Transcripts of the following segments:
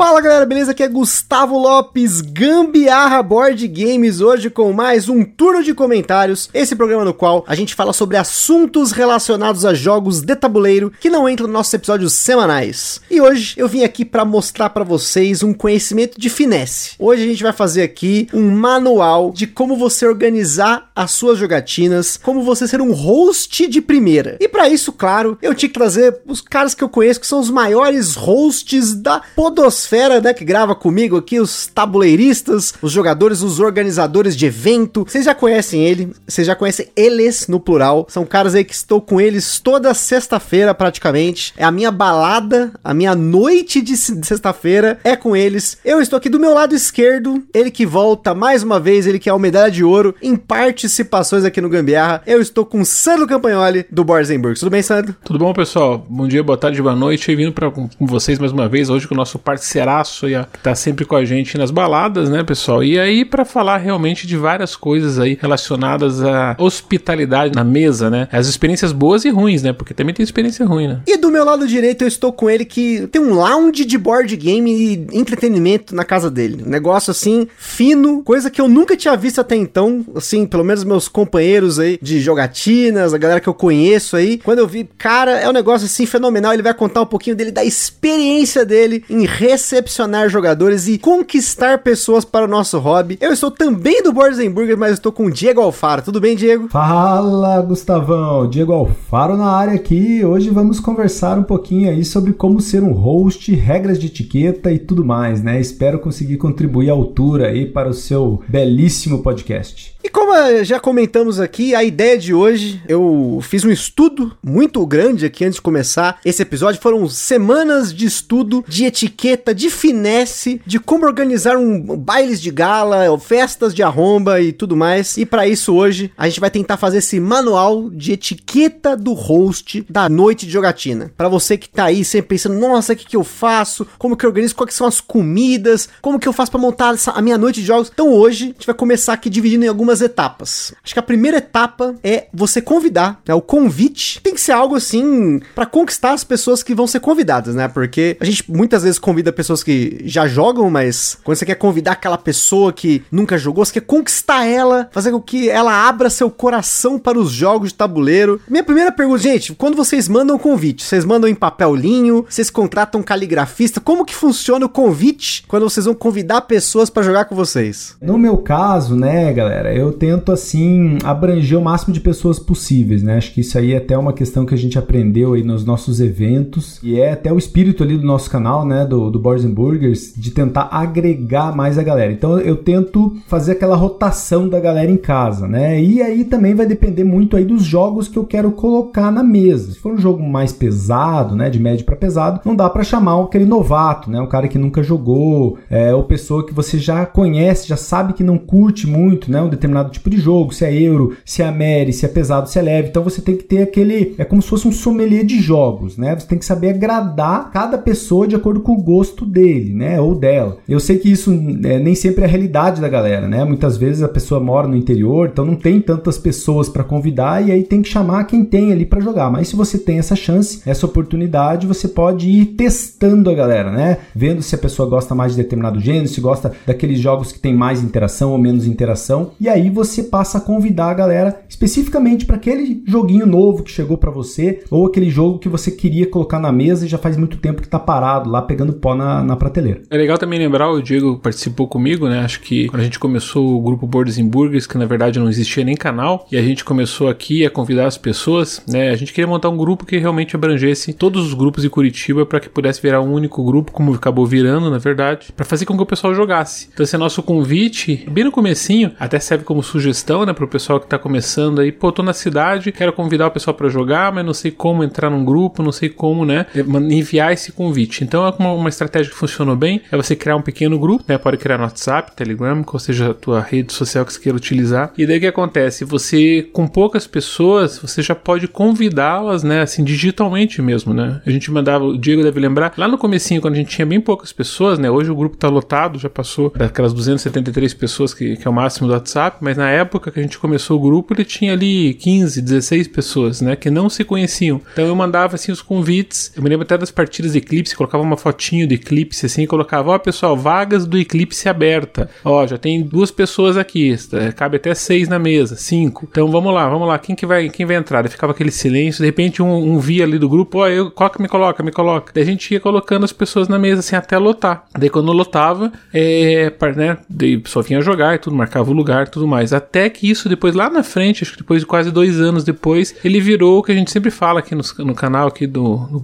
Fala galera, beleza? Aqui é Gustavo Lopes, Gambiarra Board Games, hoje com mais um turno de comentários. Esse programa no qual a gente fala sobre assuntos relacionados a jogos de tabuleiro que não entram nos nossos episódios semanais. E hoje eu vim aqui para mostrar para vocês um conhecimento de finesse. Hoje a gente vai fazer aqui um manual de como você organizar as suas jogatinas, como você ser um host de primeira. E para isso, claro, eu tinha que trazer os caras que eu conheço que são os maiores hosts da podosfera Fera, né, que grava comigo aqui, os tabuleiristas, os jogadores, os organizadores de evento. Vocês já conhecem ele, vocês já conhecem eles no plural. São caras aí que estou com eles toda sexta-feira praticamente. É a minha balada, a minha noite de sexta-feira é com eles. Eu estou aqui do meu lado esquerdo, ele que volta mais uma vez, ele que é o medalha de ouro em participações aqui no Gambiarra. Eu estou com Sandro Campagnoli do Borzenburg. Tudo bem, Sandro? Tudo bom, pessoal? Bom dia, boa tarde, boa noite. Vindo para com vocês mais uma vez hoje com o nosso parceiro parceiraço aí, que tá sempre com a gente nas baladas, né, pessoal? E aí para falar realmente de várias coisas aí relacionadas à hospitalidade na mesa, né? As experiências boas e ruins, né? Porque também tem experiência ruim, né? E do meu lado direito eu estou com ele que tem um lounge de board game e entretenimento na casa dele. Um negócio assim fino, coisa que eu nunca tinha visto até então, assim, pelo menos meus companheiros aí de jogatinas, a galera que eu conheço aí. Quando eu vi, cara, é um negócio assim fenomenal, ele vai contar um pouquinho dele da experiência dele em receber recepcionar jogadores e conquistar pessoas para o nosso hobby. Eu estou também do Boards Burgers, mas estou com o Diego Alfaro. Tudo bem, Diego? Fala, Gustavão. Diego Alfaro na área aqui. Hoje vamos conversar um pouquinho aí sobre como ser um host, regras de etiqueta e tudo mais, né? Espero conseguir contribuir à altura aí para o seu belíssimo podcast. E como já comentamos aqui, a ideia de hoje, eu fiz um estudo muito grande aqui antes de começar esse episódio. Foram semanas de estudo de etiqueta, de finesse, de como organizar um bailes de gala, festas de arromba e tudo mais. E para isso hoje a gente vai tentar fazer esse manual de etiqueta do host da noite de jogatina. Para você que tá aí sempre pensando, nossa, o que que eu faço? Como que eu organizo? Quais são as comidas? Como que eu faço para montar essa, a minha noite de jogos? Então hoje a gente vai começar aqui dividindo em algumas etapas. Acho que a primeira etapa é você convidar, né? O convite tem que ser algo assim para conquistar as pessoas que vão ser convidadas, né? Porque a gente muitas vezes convida pessoas que já jogam, mas quando você quer convidar aquela pessoa que nunca jogou, você quer conquistar ela, fazer com que ela abra seu coração para os jogos de tabuleiro. Minha primeira pergunta, gente, quando vocês mandam convite, vocês mandam em papel linho, vocês contratam um caligrafista, como que funciona o convite quando vocês vão convidar pessoas para jogar com vocês? No meu caso, né, galera, eu tento assim abranger o máximo de pessoas possíveis, né? Acho que isso aí é até uma questão que a gente aprendeu aí nos nossos eventos e é até o espírito ali do nosso canal, né, do, do Board Burgers de tentar agregar mais a galera. Então eu tento fazer aquela rotação da galera em casa, né? E aí também vai depender muito aí dos jogos que eu quero colocar na mesa. Se for um jogo mais pesado, né, de médio para pesado, não dá para chamar aquele novato, né, um cara que nunca jogou, é, ou pessoa que você já conhece, já sabe que não curte muito, né, um determinado tipo de jogo, se é euro, se é Mary, se é pesado, se é leve. Então você tem que ter aquele, é como se fosse um sommelier de jogos, né? Você tem que saber agradar cada pessoa de acordo com o gosto dele, né, ou dela. Eu sei que isso é, nem sempre é a realidade da galera, né? Muitas vezes a pessoa mora no interior, então não tem tantas pessoas para convidar e aí tem que chamar quem tem ali para jogar. Mas se você tem essa chance, essa oportunidade, você pode ir testando a galera, né? Vendo se a pessoa gosta mais de determinado gênero, se gosta daqueles jogos que tem mais interação ou menos interação, e aí você passa a convidar a galera especificamente para aquele joguinho novo que chegou para você ou aquele jogo que você queria colocar na mesa e já faz muito tempo que tá parado lá pegando pó na na, prateleira. É legal também lembrar, o Diego participou comigo, né? Acho que quando a gente começou o grupo Boards and Burgers, que na verdade não existia nem canal, e a gente começou aqui a convidar as pessoas, né? A gente queria montar um grupo que realmente abrangesse todos os grupos de Curitiba para que pudesse virar um único grupo, como acabou virando, na verdade, para fazer com que o pessoal jogasse. Então esse é nosso convite, bem no comecinho, até serve como sugestão, né, pro pessoal que tá começando aí, pô, tô na cidade, quero convidar o pessoal para jogar, mas não sei como entrar num grupo, não sei como, né, enviar esse convite. Então é uma, uma estratégia estratégia que funcionou bem é você criar um pequeno grupo, né? Pode criar no WhatsApp, Telegram, qual seja a tua rede social que você queira utilizar. E daí o que acontece? Você, com poucas pessoas, você já pode convidá-las, né? Assim, digitalmente mesmo, né? A gente mandava, o Diego deve lembrar, lá no comecinho, quando a gente tinha bem poucas pessoas, né? Hoje o grupo tá lotado, já passou daquelas 273 pessoas que, que é o máximo do WhatsApp, mas na época que a gente começou o grupo, ele tinha ali 15, 16 pessoas, né? Que não se conheciam. Então eu mandava, assim, os convites. Eu me lembro até das partidas de Eclipse, colocava uma fotinho de Eclipse, assim, e colocava, ó, oh, pessoal, vagas do Eclipse aberta. Ó, já tem duas pessoas aqui, é, cabe até seis na mesa, cinco. Então vamos lá, vamos lá, quem que vai, quem vai entrar? Daí ficava aquele silêncio, de repente um, um via ali do grupo, ó, eu, coloca, me coloca, me coloca. Daí a gente ia colocando as pessoas na mesa, assim, até lotar. Daí quando lotava, é, né, daí pessoa vinha jogar e tudo, marcava o lugar e tudo mais. Até que isso depois, lá na frente, acho que depois de quase dois anos depois, ele virou o que a gente sempre fala aqui no, no canal aqui do, do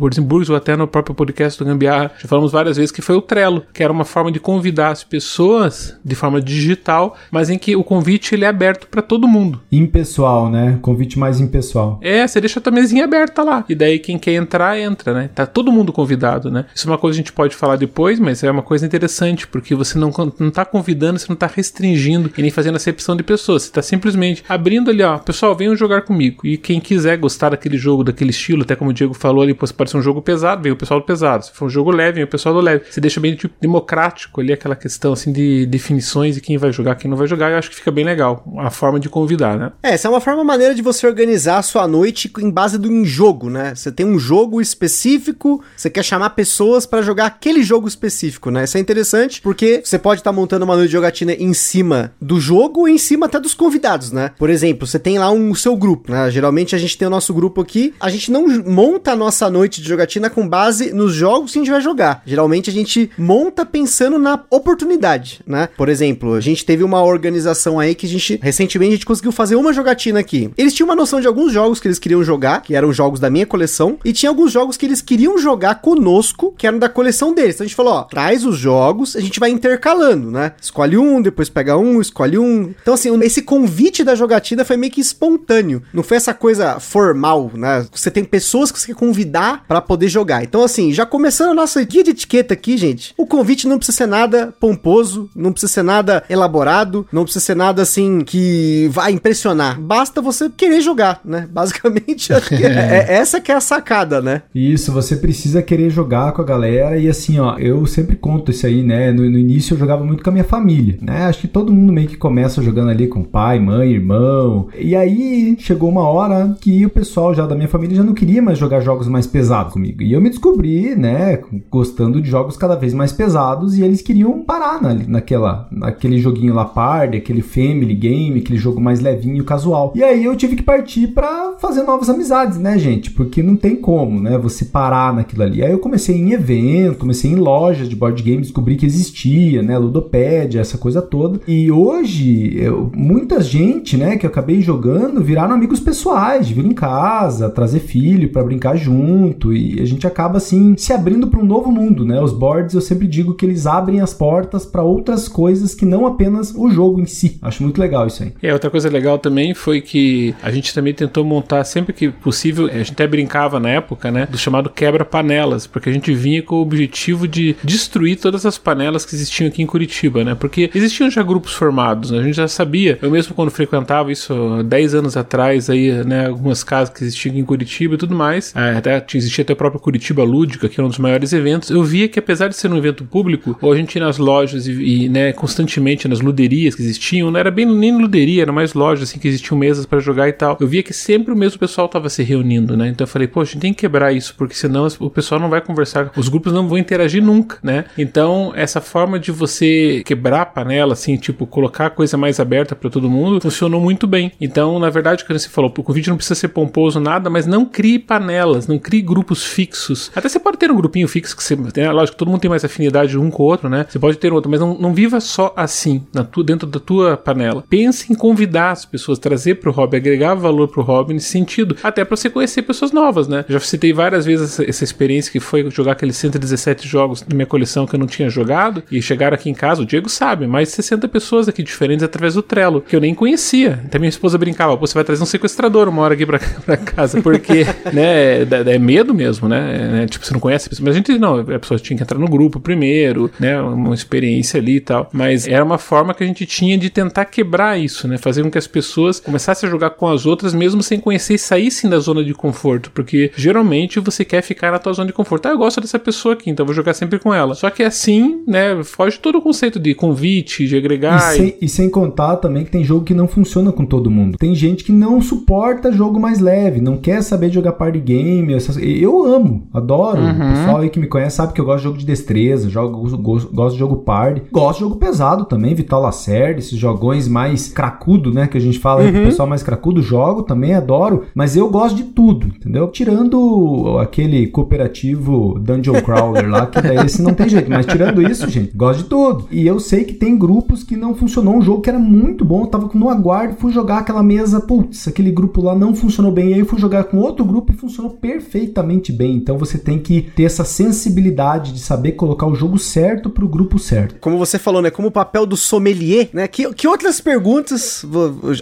ou até no próprio podcast do Gambiarra, já falamos várias vezes que foi o Trello, que era uma forma de convidar as pessoas de forma digital, mas em que o convite ele é aberto para todo mundo. Impessoal, né? Convite mais impessoal. É, você deixa a tua mesinha aberta lá. E daí quem quer entrar, entra, né? Tá todo mundo convidado, né? Isso é uma coisa que a gente pode falar depois, mas é uma coisa interessante, porque você não, não tá convidando, você não tá restringindo e nem fazendo acepção de pessoas. Você tá simplesmente abrindo ali, ó, pessoal, venham jogar comigo. E quem quiser gostar daquele jogo, daquele estilo, até como o Diego falou ali, pode ser um jogo pesado, vem o pessoal do pesado. Se for um jogo leve, vem o pessoal leve. Você deixa bem tipo, democrático ali aquela questão assim de definições e quem vai jogar, quem não vai jogar. Eu acho que fica bem legal a forma de convidar, né? É, essa é uma forma maneira de você organizar a sua noite em base do em jogo, né? Você tem um jogo específico, você quer chamar pessoas para jogar aquele jogo específico, né? Isso é interessante porque você pode estar tá montando uma noite de jogatina em cima do jogo e em cima até dos convidados, né? Por exemplo, você tem lá um seu grupo, né? Geralmente a gente tem o nosso grupo aqui, a gente não monta a nossa noite de jogatina com base nos jogos que a gente vai jogar. Geralmente a gente monta pensando na oportunidade, né? Por exemplo, a gente teve uma organização aí que a gente recentemente a gente conseguiu fazer uma jogatina aqui. Eles tinham uma noção de alguns jogos que eles queriam jogar, que eram jogos da minha coleção, e tinha alguns jogos que eles queriam jogar conosco, que eram da coleção deles. Então a gente falou, ó, traz os jogos, a gente vai intercalando, né? Escolhe um, depois pega um, escolhe um. Então assim, esse convite da jogatina foi meio que espontâneo. Não foi essa coisa formal, né? Você tem pessoas que você quer convidar para poder jogar. Então assim, já começando a nossa guia de etiqueta aqui, gente, o convite não precisa ser nada pomposo, não precisa ser nada elaborado, não precisa ser nada assim que vai impressionar. Basta você querer jogar, né? Basicamente, acho que é. é essa que é a sacada, né? Isso, você precisa querer jogar com a galera e assim, ó, eu sempre conto isso aí, né? No, no início eu jogava muito com a minha família, né? Acho que todo mundo meio que começa jogando ali com pai, mãe, irmão. E aí chegou uma hora que o pessoal já da minha família já não queria mais jogar jogos mais pesados comigo. E eu me descobri, né, gostando de jogos cada vez mais pesados e eles queriam parar na, naquela, naquele joguinho lá party, aquele family game, aquele jogo mais levinho, casual. E aí eu tive que partir para fazer novas amizades, né, gente? Porque não tem como, né, você parar naquilo ali. Aí eu comecei em evento, comecei em lojas de board games, descobri que existia, né, ludopédia, essa coisa toda. E hoje, eu, muita gente, né, que eu acabei jogando viraram amigos pessoais, de vir em casa, trazer filho para brincar junto e a gente acaba assim se abrindo para um novo mundo, né? Os boards eu sempre digo que eles abrem as portas para outras coisas que não apenas o jogo em si. Acho muito legal isso aí. É, outra coisa legal também foi que a gente também tentou montar sempre que possível, a gente até brincava na época, né, do chamado quebra-panelas, porque a gente vinha com o objetivo de destruir todas as panelas que existiam aqui em Curitiba, né? Porque existiam já grupos formados, né? a gente já sabia. Eu mesmo quando frequentava isso 10 anos atrás aí, né, algumas casas que existiam aqui em Curitiba e tudo mais, é, até existia até o próprio Curitiba Lúdica, que é um dos maiores eventos. Eu via que apesar de ser um evento público, ou a gente ia nas lojas e, e né, constantemente nas luderias que existiam, não era bem nem luderia, era mais lojas assim que existiam mesas para jogar e tal. Eu via que sempre o mesmo pessoal tava se reunindo, né? Então eu falei, poxa, a gente tem que quebrar isso, porque senão o pessoal não vai conversar, os grupos não vão interagir nunca, né? Então, essa forma de você quebrar a panela, assim, tipo, colocar a coisa mais aberta para todo mundo, funcionou muito bem. Então, na verdade, quando você falou, o convite não precisa ser pomposo, nada, mas não crie panelas, não crie grupos fixos. Até você pode ter um grupinho fixo que você. Né, lógico, todo mundo tem mais afinidade um com o outro, né? Você pode ter outro, mas não, não viva só assim, na tua, dentro da tua panela. Pense em convidar as pessoas, trazer pro hobby, agregar valor pro hobby nesse sentido. Até para você conhecer pessoas novas, né? Já citei várias vezes essa, essa, experiência que foi jogar aqueles 117 jogos da minha coleção que eu não tinha jogado e chegaram aqui em casa, o Diego sabe, mais de 60 pessoas aqui diferentes através do Trello, que eu nem conhecia. Até minha esposa brincava, você vai trazer um sequestrador uma hora aqui pra, pra casa, porque, né, é, é, medo mesmo, né? É, tipo, você não conhece a pessoa, mas a gente não, a pessoa tinha que entrar no grupo primeiro, né? Uma experiência ali e tal. Mas era uma forma que a gente tinha de tentar quebrar isso, né? Fazer com que as pessoas começassem a jogar com as outras, mesmo sem conhecer e saíssem da zona de conforto. Porque geralmente você quer ficar na tua zona de conforto. Ah, eu gosto dessa pessoa aqui, então vou jogar sempre com ela. Só que assim, né? Foge todo o conceito de convite, de agregar. E sem, e sem contar também que tem jogo que não funciona com todo mundo. Tem gente que não suporta jogo mais leve, não quer saber de jogar party game. Essas... Eu amo, adoro. Uhum. O pessoal aí que me conhece sabe que eu gosto de jogo de destreza, jogo, gosto, gosto de jogo party. Gosto de jogo pesado também, Vital Lacerda, esses jogões mais cracudo, né? Que a gente fala uhum. o pessoal mais cracudo, jogo também, adoro. Mas eu gosto de tudo, entendeu? Tirando aquele cooperativo Dungeon Crawler lá, que daí esse não tem jeito. Mas tirando isso, gente, gosto de tudo. E eu sei que tem grupos que não funcionou um jogo que era muito bom. Eu tava no aguardo, fui jogar aquela mesa, putz, aquele grupo lá não funcionou bem. E aí eu fui jogar com outro grupo e funcionou perfeitamente bem. Então você tem que ter essa sensibilidade de saber colocar o jogo certo pro grupo certo. Como você falou, né? Como o papel do sommelier, né? Que, que outras perguntas.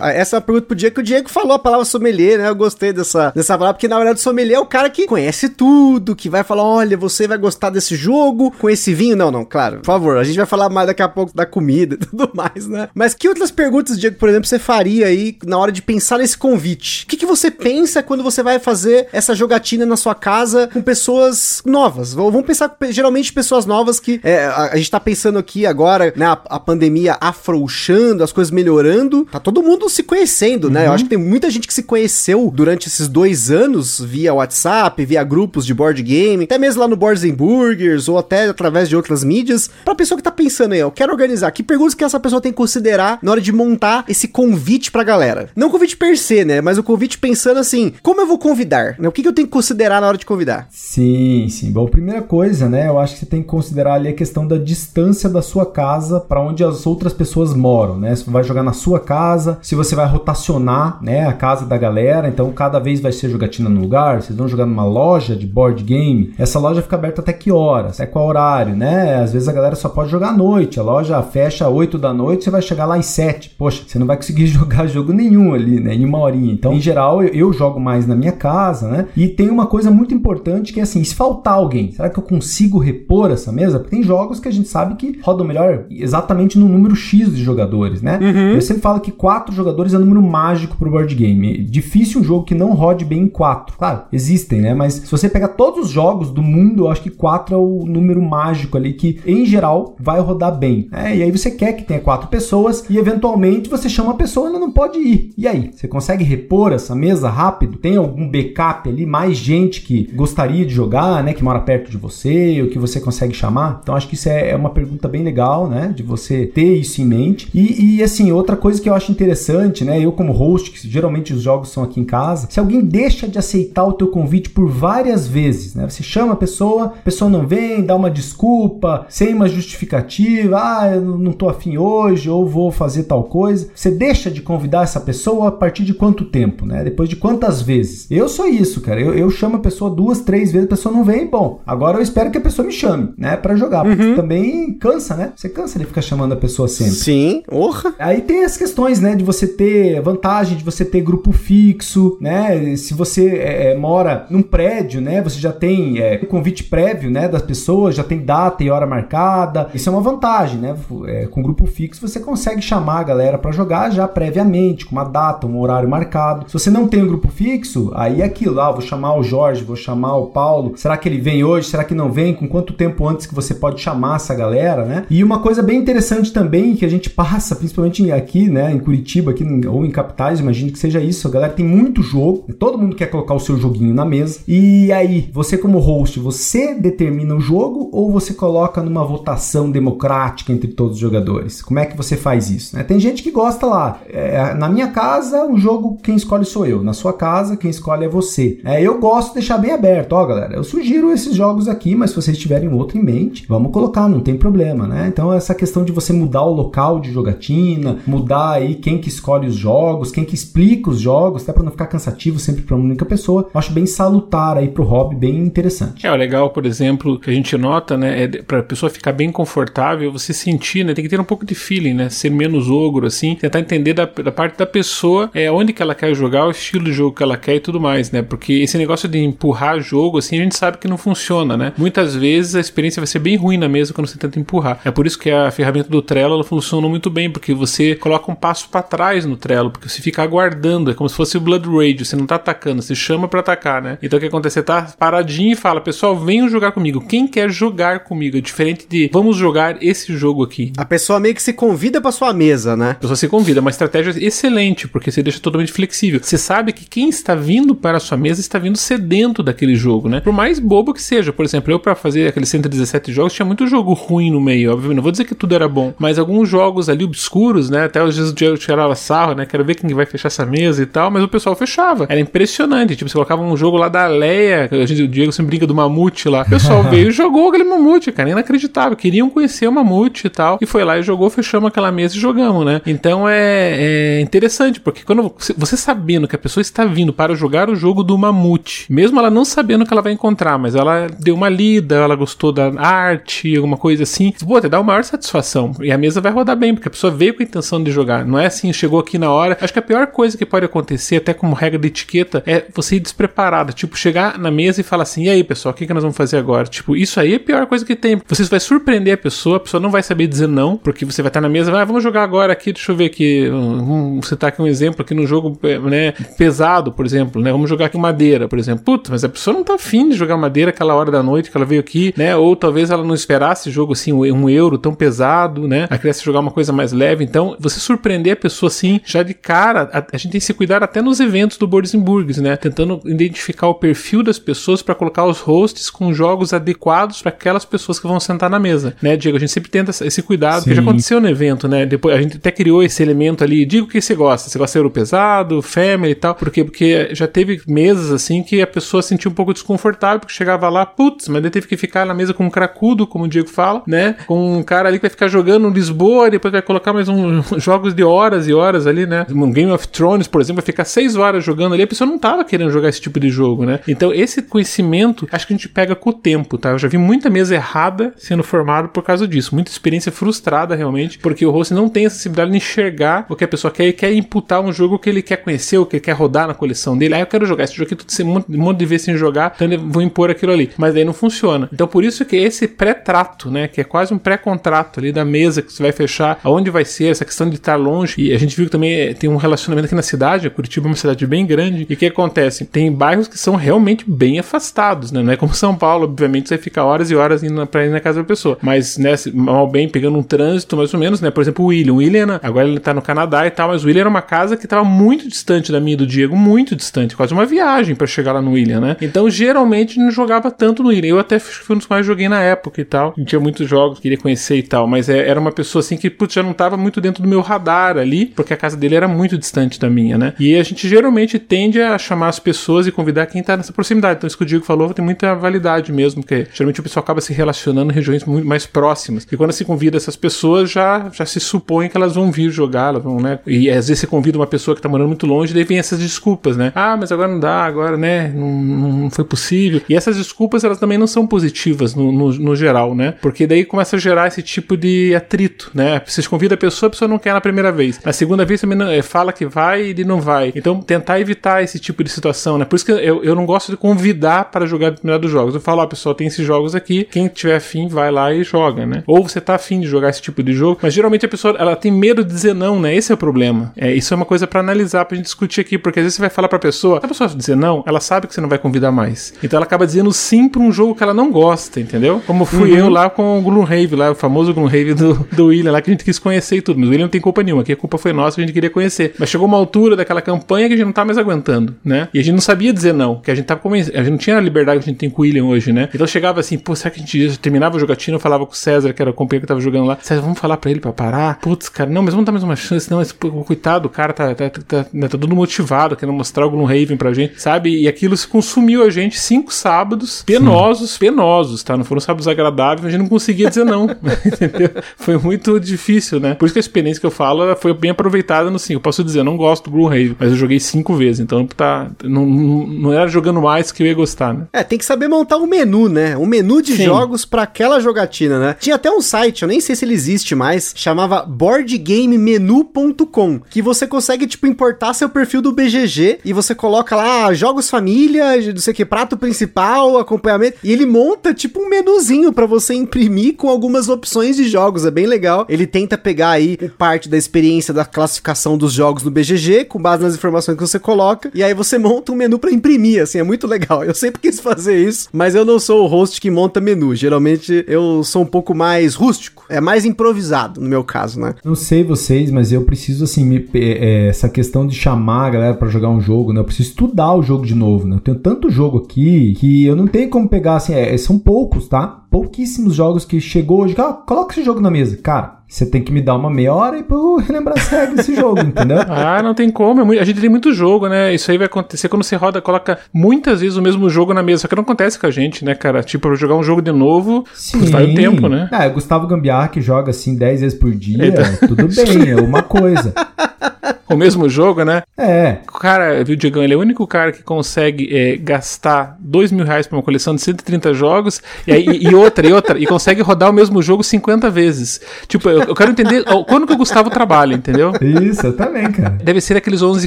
Essa é pergunta pro Diego, que o Diego falou a palavra sommelier, né? Eu gostei dessa, dessa palavra, porque na verdade o sommelier é o cara que conhece tudo, que vai falar: olha, você vai gostar desse jogo com esse vinho. Não, não, claro, por favor, a gente vai falar mais daqui a pouco da comida e tudo mais, né? Mas que outras perguntas, Diego, por exemplo, você faria aí na hora de pensar nesse convite? O que, que você pensa quando você vai fazer essa jogatina na sua casa com pessoas novas? Vamos pensar geralmente pessoas novas que é, a, a, gente tá pensando aqui agora, né? A, a, pandemia afrouxando, as coisas melhorando, tá todo mundo se conhecendo, né? Eu uhum. acho que tem muita gente que se conheceu durante esses dois anos via WhatsApp, via grupos de board game, até mesmo lá no Boards Burgers ou até através de outras mídias. Pra pessoa que tá pensando aí, eu quero organizar, que perguntas que essa pessoa tem que considerar na hora de montar esse convite pra galera? Não convite per se, né? Mas o convite pensando assim, como eu vou convidar? Né? O que, que eu tenho que considerar na hora de convidar? Sim, sim. Bom, primeira coisa, né? Eu acho que você tem que considerar ali a questão da distância da sua casa para onde as outras pessoas moram, né? Se vai jogar na sua casa, se você vai rotacionar, né, a casa da galera, então cada vez vai ser jogatina no lugar, vocês vão jogar numa loja de board game, essa loja fica aberta até que horas? É qual horário, né? Às vezes a galera só pode jogar à noite, a loja fecha às 8 da noite, você vai chegar lá às 7. Poxa, você não vai conseguir jogar jogo nenhum ali, né, em uma horinha. Então, em geral, eu, eu jogo mais na minha casa, né? E tem uma coisa muito importante que é assim, se faltar alguém, será que eu consigo repor essa mesa? Porque tem jogos que a gente sabe que rodam melhor exatamente no número X de jogadores, né? Uhum. Eu sempre falo que quatro jogadores é o número mágico pro board game. Difícil um jogo que não rode bem em quatro. Claro, existem, né? Mas se você pegar todos os jogos do mundo, eu acho que quatro é o número mágico ali que, em geral, vai rodar bem. É, e aí você quer que tenha quatro pessoas e eventualmente você chama a pessoa e ela não pode ir. E aí? Você consegue repor essa mesa rápido? Tem algum backup ali? Mais gente que gostaria de jogar, né? Que mora perto de você ou que você consegue chamar? Então acho que isso é, é uma pergunta bem legal, né? De você ter isso em mente. E, e assim, outra coisa que eu acho interessante, né? Eu como host, que geralmente os jogos são aqui em casa, se alguém deixa de aceitar o teu convite por várias vezes, né? Você chama a pessoa, a pessoa não vem, dá uma desculpa, sem uma justificativa, ah, eu não tô afim hoje, ou vou fazer tal coisa. Você deixa de convidar essa pessoa a partir de quanto tempo, né? Depois de quantas vezes? Eu sou isso, cara. Eu, eu chamo a pessoa duas, três vezes, a pessoa não vem, bom, agora eu espero que a pessoa me chame, né? Pra jogar. Porque uhum. também cansa, né? Você cansa de ficar chamando a pessoa sempre. Sim, orra. Aí tem as questões, né? De você ter vantagem de você ter grupo fixo, né? Se você é, é, mora num prédio, né? Você já tem é, convite prévio, né? Das pessoas, já tem data e hora marcada. Isso é uma vantagem, né? É, com grupo fixo você consegue chamar a galera para jogar já previamente, com uma data, um horário marcado. Se você não tem um grupo fixo, aí é aquilo, ah, vou chamar o Jorge, vou chamar o Paulo. Será que ele vem hoje? Será que não vem? Com quanto tempo antes que você pode chamar essa galera, né? E uma coisa bem interessante também que a gente passa, principalmente aqui, né, em Curitiba, aqui ou em capitais, imagino que seja isso. A galera tem muito jogo, todo mundo quer colocar o seu joguinho na mesa. E aí, você como host, você determina o jogo ou você coloca numa votação democrática entre todos os jogadores? Como é que você faz isso? Né? Tem gente que gosta lá. É, na minha casa, o jogo quem escolhe sou eu. Na sua casa, quem escolhe é você. É, eu gosto de deixar bem aberto. Ó, galera, eu sugiro esses jogos aqui, mas se vocês tiverem outro em mente, vamos colocar, não tem problema, né? Então, essa questão de você mudar o local de jogatina, mudar aí quem que escolhe os jogos, quem que explica os jogos, até para não ficar cansativo sempre para uma única pessoa, acho bem salutar aí pro hobby, bem interessante. É, o legal, por exemplo, que a gente nota, né, é pra pessoa ficar bem confortável, você sentir, né, tem que ter um pouco de feeling, né, ser menos ogro, assim, tentar entender da, da parte da pessoa, é onde que ela quer jogar, o estilo de jogo que ela quer e tudo mais, né, porque esse negócio de empurrar jogo, assim, a gente sabe que não funciona, né. Muitas muitas vezes a experiência vai ser bem ruim na mesa quando você tenta empurrar. É por isso que a ferramenta do Trello ela funciona muito bem, porque você coloca um passo para trás no Trello, porque você fica aguardando, é como se fosse o Blood Rage, você não tá atacando, você chama para atacar, né? Então o que acontece? Você tá paradinho e fala, pessoal, venham jogar comigo. Quem quer jogar comigo? É diferente de vamos jogar esse jogo aqui. A pessoa meio que se convida para sua mesa, né? A pessoa se convida, é uma estratégia excelente, porque você deixa totalmente flexível. Você sabe que quem está vindo para a sua mesa está vindo sedento daquele jogo, né? Por mais bobo que seja, por exemplo, eu para fazer aqueles 117 jogos tinha muito jogo ruim no meio, obviamente. Não vou dizer que tudo era bom, mas alguns jogos ali obscuros, né? Até às vezes o Diego tirava sarro, né? Quero ver quem vai fechar essa mesa e tal, mas o pessoal fechava. Era impressionante. Tipo, você colocava um jogo lá da Leia, a gente, o Diego sempre brinca do mamute lá. O pessoal veio e jogou aquele mamute, cara. Inacreditável. Queriam conhecer o mamute e tal. E foi lá e jogou, fechamos aquela mesa e jogamos, né? Então é, é interessante, porque quando você sabendo que a pessoa está vindo para jogar o jogo do mamute, mesmo ela não sabendo o que ela vai encontrar, mas ela deu uma lida, ela gostou da arte, alguma coisa assim, pô, te dá uma maior satisfação. E a mesa vai rodar bem, porque a pessoa veio com a intenção de jogar. Não é assim, chegou aqui na hora. Acho que a pior coisa que pode acontecer, até como regra de etiqueta, é você ir despreparado. Tipo, chegar na mesa e falar assim: e aí, pessoal, o que, que nós vamos fazer agora? Tipo, isso aí é a pior coisa que tem. Você vai surpreender a pessoa, a pessoa não vai saber dizer não, porque você vai estar na mesa, vai, ah, vamos jogar agora aqui, deixa eu ver aqui. Vamos citar aqui um exemplo aqui no jogo, né, pesado, por exemplo, né? Vamos jogar aqui madeira, por exemplo. Putz, mas a pessoa não tá afim de jogar madeira aquela hora da noite que ela veio aqui, né? Ou talvez ela não esperasse jogo assim, um euro tão pesado, né? Ela queria jogar uma coisa mais leve. Então, você surpreender a pessoa assim, já de cara, a, a gente tem que se cuidar até nos eventos do Boards Burgers, né? Tentando identificar o perfil das pessoas para colocar os hosts com jogos adequados para aquelas pessoas que vão sentar na mesa, né, Diego? A gente sempre tenta esse cuidado, Sim. que já aconteceu no evento, né? Depois a gente até criou esse elemento ali, digo o que você gosta, você gosta de euro pesado, family e tal, por quê? Porque já teve mesas assim que a pessoa sentiu um pouco desconfortável, porque chegava lá, putz, mas daí teve que ficar na mesa com um cracudo, como o Diego fala, né? Com um cara ali que vai ficar jogando Lisboa, depois vai colocar mais um jogos de horas e horas ali, né? Um Game of Thrones, por exemplo, vai ficar seis horas jogando ali, a pessoa não tava querendo jogar esse tipo de jogo, né? Então, esse conhecimento, acho que a gente pega com o tempo, tá? Eu já vi muita mesa errada sendo formada por causa disso, muita experiência frustrada realmente, porque o host não tem essa sensibilidade de enxergar o que a pessoa quer e quer imputar um jogo que ele quer conhecer, o que ele quer rodar na coleção dele. Ah, eu quero jogar esse jogo aqui, tudo um monte de vezes sem jogar, então eu vou impor aquilo ali. Mas daí não funciona. Então, por isso que esse pré-trato, né, que é quase um pré-contrato ali da mesa que você vai fechar, aonde vai ser, essa questão de estar longe. E a gente viu que também eh, tem um relacionamento aqui na cidade, Curitiba é uma cidade bem grande. E o que acontece? Tem bairros que são realmente bem afastados, né? Não é como São Paulo, obviamente, você fica horas e horas indo pra ir na casa da pessoa. Mas, né, mal bem, pegando um trânsito mais ou menos, né? Por exemplo, o William. O William, agora ele tá no Canadá e tal, mas o William era uma casa que tava muito distante da minha e do Diego, muito distante, quase uma viagem para chegar lá no William, né? Então, geralmente, não jogava tanto no William. Eu até fui um dos mais joguei na época e tal. Tinha muitos jogos, queria conhecer e tal, mas é, era uma pessoa assim que, putz, já não tava muito dentro do meu radar ali, porque a casa dele era muito distante da minha, né? E a gente geralmente tende a chamar as pessoas e convidar quem tá nessa proximidade. Então, isso que o Diego falou tem muita validade mesmo, porque geralmente o pessoal acaba se relacionando em regiões muito mais próximas. E quando se convida essas pessoas, já, já se supõe que elas vão vir jogar, elas vão, né? E às vezes você convida uma pessoa que tá morando muito longe, daí vem essas desculpas, né? Ah, mas agora não dá, agora, né? Não, não foi possível. E essas desculpas, elas também não são positivas no, no, no geral, né? Porque daí começa a gerar esse tipo de atrito, né? Você convida a pessoa, a pessoa não quer na primeira vez. Na segunda vez também é, fala que vai e ele não vai. Então, tentar evitar esse tipo de situação, né? Por isso que eu, eu não gosto de convidar para jogar determinados jogos. Eu falo, ó, oh, pessoal, tem esses jogos aqui, quem tiver afim, vai lá e joga, né? Ou você tá afim de jogar esse tipo de jogo, mas geralmente a pessoa, ela tem medo de dizer não, né? Esse é o problema. É, isso é uma coisa para analisar, pra gente discutir aqui, porque às vezes você vai falar pra pessoa, a pessoa dizer não, ela sabe que você não vai convidar mais. Então ela acaba dizendo sim pra um jogo que ela não gosta, entendeu? Como fui uhum. eu lá com o Gloomhaven, lá, o famoso Gloomhaven do, do William, lá que a gente quis conhecer e tudo. Mas o William não tem culpa nenhuma, aqui a culpa foi nossa, a gente queria conhecer. Mas chegou uma altura daquela campanha que a gente não tá mais aguentando, né? E a gente não sabia dizer não, que a gente tava começando, a gente não tinha a liberdade que a gente tem com o William hoje, né? Então chegava assim, pô, será que a gente terminava o jogatina, eu falava com o César, que era o companheiro que tava jogando lá, César, vamos falar pra ele pra parar? Putz, cara, não, mas vamos dar mais uma chance, não, esse, coitado, o cara tá, tá, tá, tá, né, tá todo motivado, querendo mostrar o Gloomhaven pra gente, sabe? E aquilo se consumiu a gente cinco sábados penosos, Sim. Penosos, tá? Não foram sábados agradáveis, a gente não conseguia dizer não, entendeu? Foi muito difícil, né? Por isso que a experiência que eu falo foi bem aproveitada no sim. Eu posso dizer, eu não gosto do Gloomhaven, mas eu joguei cinco vezes, então tá, não, não era jogando mais que eu ia gostar, né? É, tem que saber montar um menu, né? Um menu de Sim. jogos para aquela jogatina, né? Tinha até um site, eu nem sei se ele existe mais, chamava boardgamemenu.com, que você consegue, tipo, importar seu perfil do BGG e você coloca lá jogos família, não sei o que, prato principal, acompanhamento, e ele monta tipo um menuzinho para você imprimir com algumas opções de jogos. É bem legal. Ele tenta pegar aí parte da experiência da classificação dos jogos no BGG, com base nas informações que você coloca, e aí você monta um menu para imprimir, assim, é muito legal. Eu sempre quis fazer isso, mas eu não sou o host que monta menu. Geralmente eu sou um pouco mais rústico, é mais improvisado no meu caso, né? Não sei vocês, mas eu preciso, assim, me, é, essa questão de chamar a galera para jogar um jogo, né? Eu preciso estudar o jogo de novo, né? Eu tenho tanto jogo aqui que eu não tenho como pegar, assim, é, são poucos, tá? Pouquíssimos jogos que chegou hoje, ah, coloca esse jogo na mesa. Cara, você tem que me dar uma meia hora e pra eu relembrar as regras desse jogo, entendeu? Ah, não tem como. É muito, a gente tem muito jogo, né? Isso aí vai acontecer quando você roda, coloca muitas vezes o mesmo jogo na mesa. Só que não acontece com a gente, né, cara? Tipo, jogar um jogo de novo, Sim. o tempo, né? É, Gustavo Gambiar que joga assim 10 vezes por dia, Eita. tudo bem, é uma coisa. o mesmo jogo, né? É. O cara, viu, Diegão, ele é o único cara que consegue é, gastar 2 mil reais pra uma coleção de 130 jogos e, aí, e, outra, e outra, e consegue rodar o mesmo jogo 50 vezes. Tipo, eu, eu quero entender quando que o Gustavo trabalha, entendeu? Isso, eu também, cara. Deve ser aqueles 11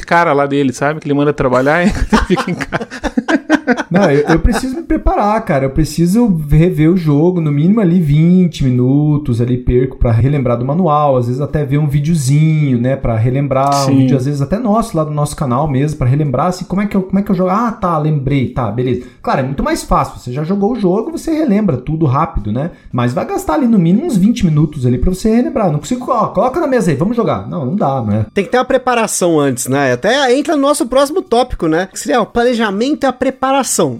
caras lá dele, sabe? Que ele manda trabalhar e fica em casa. Não, eu, eu, preciso me preparar, cara. Eu preciso rever o jogo, no mínimo ali 20 minutos ali perco para relembrar do manual, às vezes até ver um videozinho, né, para relembrar, Sim. um vídeo às vezes até nosso lá do nosso canal mesmo, para relembrar assim, como é que eu, como é que eu jogo? Ah, tá, lembrei, tá, beleza. Claro, é muito mais fácil. Você já jogou o jogo, você relembra tudo rápido, né? Mas vai gastar ali no mínimo uns 20 minutos ali para você relembrar. Não consigo, ó, coloca na mesa aí, vamos jogar. Não, não dá, né? Tem que ter uma preparação antes, né? Até entra no nosso próximo tópico, né? Que seria o planejamento e a preparação.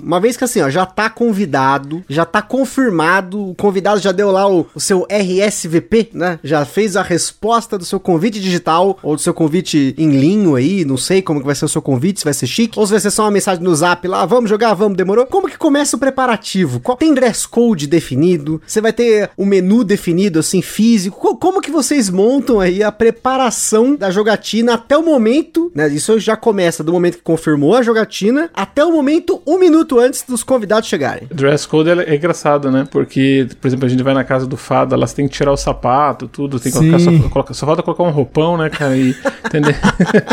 Uma vez que assim, ó, já tá convidado, já tá confirmado, o convidado já deu lá o, o seu RSVP, né? Já fez a resposta do seu convite digital ou do seu convite em linho aí, não sei como que vai ser o seu convite, se vai ser chique, ou se vai ser só uma mensagem no zap lá, vamos jogar, vamos, demorou? Como que começa o preparativo? Qual, tem dress code definido? Você vai ter o um menu definido, assim, físico? Como que vocês montam aí a preparação da jogatina até o momento, né? Isso já começa do momento que confirmou a jogatina até o momento, um minuto antes dos convidados chegarem. Dress code é, é engraçado, né? Porque, por exemplo, a gente vai na casa do Fado, elas têm que tirar o sapato, tudo, tem que Sim. colocar, só, coloca, só falta colocar um roupão, né, cara? E, entendeu?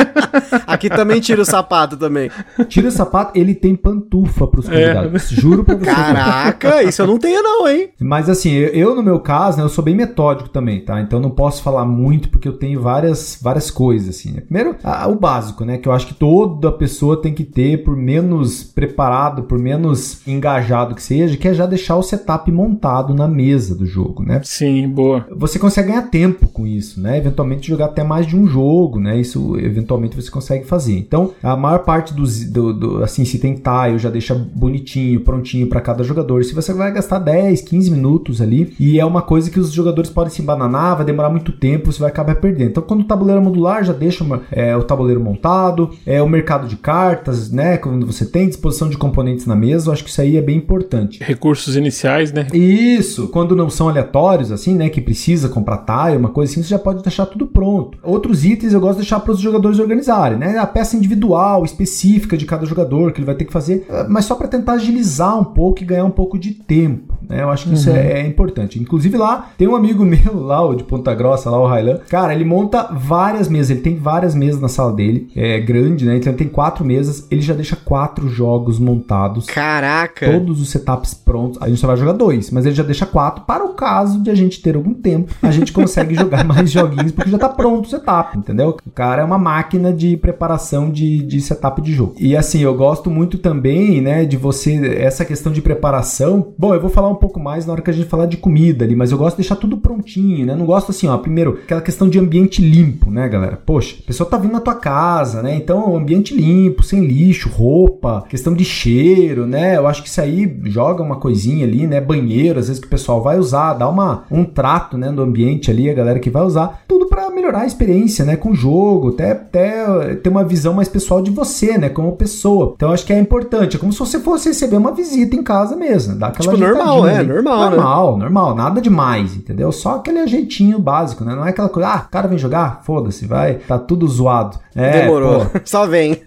Aqui também tira o sapato também. Tira o sapato, ele tem pantufa pros é. convidados. É. Juro pra você. Caraca, isso eu não tenho não, hein? Mas assim, eu, eu, no meu caso, né, eu sou bem metódico também, tá? Então não posso falar muito porque eu tenho várias, várias coisas, assim. Né? Primeiro, a, o básico, né? Que eu acho que toda pessoa tem que ter, por menos preparado, por menos engajado que seja, que é já deixar o setup montado na mesa do jogo, né? Sim, boa. Você consegue ganhar tempo com isso, né? Eventualmente jogar até mais de um jogo, né? Isso eventualmente você consegue fazer. Então, a maior parte dos, do, do assim, se tem tile, já deixa bonitinho, prontinho para cada jogador. Se você vai gastar 10, 15 minutos ali, e é uma coisa que os jogadores podem se embananar, vai demorar muito tempo, você vai acabar perdendo. Então, quando o tabuleiro é modular, já deixa uma, é, o tabuleiro montado, é o mercado de cartas, né? Quando você tem disposição de componentes na mesa, eu acho que isso aí é bem importante. Recursos iniciais, né? Isso, quando não são aleatórios, assim, né? Que precisa comprar tile, uma coisa assim, você já pode deixar tudo pronto. Outros itens eu gosto de deixar para os jogadores organizarem, né? A peça individual, específica de cada jogador que ele vai ter que fazer, eh, mas só para tentar agilizar um pouco e ganhar um pouco de tempo, né? Eu acho que uhum. isso é, é, importante. Inclusive lá, tem um amigo meu lá, o de Ponta Grossa, lá o Railan, cara, ele monta várias mesas, ele tem várias mesas na sala dele, é grande, né? Então ele tem quatro mesas, ele já deixa quatro jogos montados. Caraca! Todos os setups prontos. A gente só vai jogar dois, mas ele já deixa quatro para o caso de a gente ter algum tempo, a gente consegue jogar mais joguinhos porque já tá pronto o setup, entendeu? O cara é uma máquina de preparação de, de setup de jogo. E assim, eu gosto muito também, né, de você, essa questão de preparação. Bom, eu vou falar um pouco mais na hora que a gente falar de comida ali, mas eu gosto de deixar tudo prontinho, né? Não gosto assim, ó, primeiro, aquela questão de ambiente limpo, né, galera? Poxa, a pessoa tá vindo na tua casa, né? Então, ambiente limpo, sem lixo, roupa, questão de cheiro, né? Eu acho que isso aí joga uma coisinha ali, né? Banheiro, às vezes que o pessoal vai usar, dá uma, um trato, né, no ambiente ali, a galera que vai usar, tudo para melhorar a experiência, né, com o jogo, até, até ter uma visão mais pessoal de você, né, como pessoa. Então acho que é importante, é como se você fosse receber uma visita em casa mesmo, dá aquela Tipo, normal, é, normal, Normal, né? normal, nada demais, entendeu? Só aquele ajeitinho básico, né? Não é aquela coisa, ah, o cara vem jogar, foda-se, vai, tá tudo zoado. É, Demorou, pô. só vem.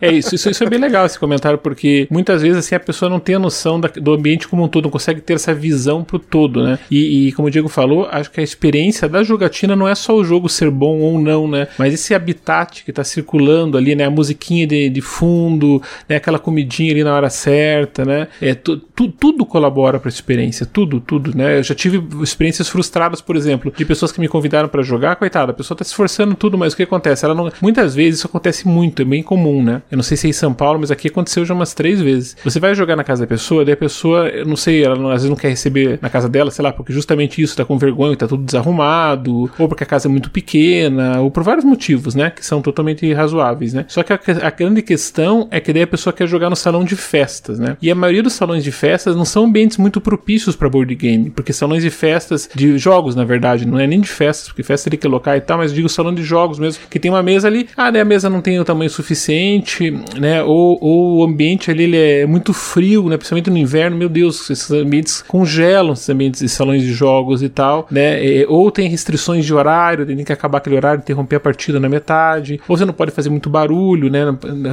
É isso, isso, isso é bem legal esse comentário, porque muitas vezes assim a pessoa não tem a noção da, do ambiente como um todo, não consegue ter essa visão pro todo, né? E, e, como o Diego falou, acho que a experiência da jogatina não é só o jogo ser bom ou não, né? Mas esse habitat que tá circulando ali, né? A musiquinha de, de fundo, né? Aquela comidinha ali na hora certa, né? É, tu, tu, tudo colabora pra experiência, tudo, tudo, né? Eu já tive experiências frustradas, por exemplo, de pessoas que me convidaram para jogar, coitada, a pessoa tá se esforçando tudo, mas o que acontece? Ela não, muitas vezes isso acontece muito, é bem comum, né? Eu não sei se é em São Paulo, mas aqui aconteceu já umas três vezes. Você vai jogar na casa da pessoa, daí a pessoa, eu não sei, ela às vezes não quer receber na casa dela, sei lá, porque justamente isso tá com vergonha, tá tudo desarrumado, ou porque a casa é muito pequena, ou por vários motivos, né? Que são totalmente razoáveis, né? Só que a, a grande questão é que daí a pessoa quer jogar no salão de festas, né? E a maioria dos salões de festas não são ambientes muito propícios para board game, porque salões de festas, de jogos, na verdade, não é nem de festas, porque festa ele que local e tal, mas digo salão de jogos mesmo, que tem uma mesa ali, ah, daí a mesa não tem o tamanho suficiente, né? Ou, ou o ambiente ali ele é muito frio, né? Principalmente no inverno, meu Deus, esses ambientes congelam, esses ambientes de salões de jogos e tal, né? E, ou tem restrições de horário, tem que acabar aquele horário, interromper a partida na metade, ou você não pode fazer muito barulho, né?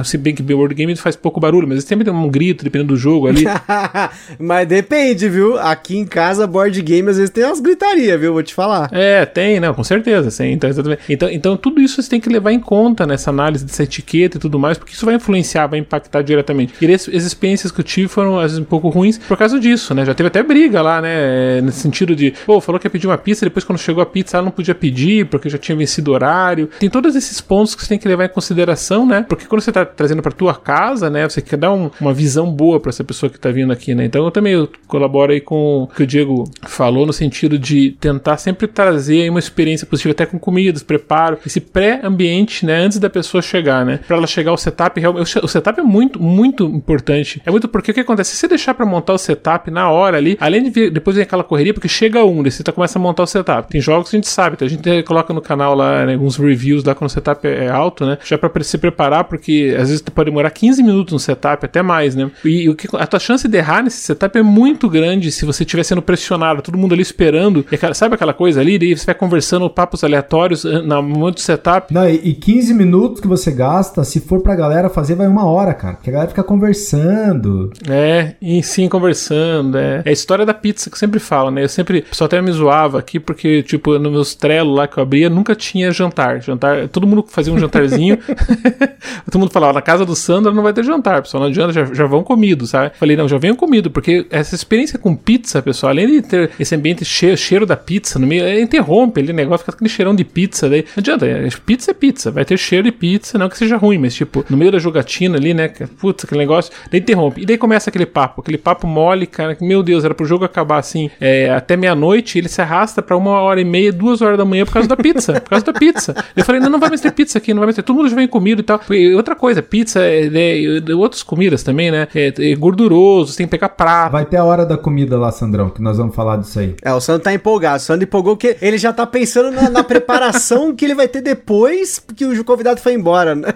Se bem que board game faz pouco barulho, mas sempre tem um grito, dependendo do jogo ali. mas depende, viu? Aqui em casa, board game às vezes tem umas gritarias, viu? Vou te falar. É, tem, não, com certeza. Sim, então, então, então, tudo isso você tem que levar em conta nessa análise dessa etiqueta e tudo mais, porque isso vai influenciar, vai impactar diretamente. E as, as experiências que eu tive foram às vezes um pouco ruins por causa disso, né? Já teve até briga lá, né? Nesse sentido de, pô, falou que ia pedir uma pizza, depois quando chegou a pizza ela não podia pedir porque já tinha vencido o horário. Tem todos esses pontos que você tem que levar em consideração, né? Porque quando você tá trazendo para tua casa, né? Você quer dar um, uma visão boa para essa pessoa que tá vindo aqui, né? Então eu também colaboro aí com o que o Diego falou no sentido de tentar sempre trazer uma experiência positiva até com comidas, preparo, esse pré-ambiente, né, antes da pessoa chegar, né? Para ela chegar ao setup, o setup é muito, muito importante. É muito porque o que acontece? Se você deixar para montar o setup na hora ali, além de vir, depois vem aquela correria, porque chega um, você tá, começa a montar o setup. Tem jogos que a gente sabe, então a gente coloca no canal lá né, alguns reviews lá quando o setup é alto, né? Já para se preparar, porque às vezes pode demorar 15 minutos no setup, até mais, né? E o que a tua chance de errar nesse setup é muito grande se você estiver sendo pressionado, todo mundo ali esperando. E, sabe aquela coisa ali? Daí você vai conversando papos aleatórios eh, no momento do setup. Não, e 15 minutos que você gasta, se for pra galera fazer, vai uma hora, cara. Porque a galera fica conversando. É, e sim, conversando. É. é a história da pizza que sempre falo, né? Eu sempre. Só até me zoava aqui, porque, tipo, no meus trelo lá que eu abria, nunca tinha jantar. Jantar. Todo mundo fazia um jantarzinho. todo mundo falava, na casa do Sandro não vai ter jantar, pessoal. Não adianta, já, já vão comido, sabe? Falei, não, já venham comido, porque essa experiência com pizza, pessoal, além de ter esse ambiente cheio, cheiro da pizza no meio, é, interrompe ali o negócio, fica aquele cheirão de pizza. Daí, não adianta, é, pizza é pizza, vai ter cheiro de pizza, não que seja ruim, mas tipo, no meio da jogatina ali, né? Putz, aquele negócio, daí interrompe. E daí começa aquele papo, aquele papo mole, cara, que, meu Deus, era pro jogo acabar assim, é, até meia-noite, ele se arrasta pra uma hora e meia, duas horas da manhã por causa da pizza, por causa da pizza. Eu falei, não, não vai mais ter pizza aqui, não vai mais ter, todo mundo já vem comido e tal. E outra coisa, pizza, é, é, outras comidas também, né? É, é gorduroso, você tem que pegar prato. Vai ter a hora da comida lá, Sandrão, que nós vamos falar disso aí. É, o Sandro tá empolgado. O Sandro empolgou que ele já tá pensando na, na preparação que ele vai ter depois que o convidado foi embora, né?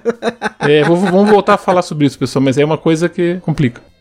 É, vamos voltar a falar sobre isso, pessoal, mas é uma coisa que complica.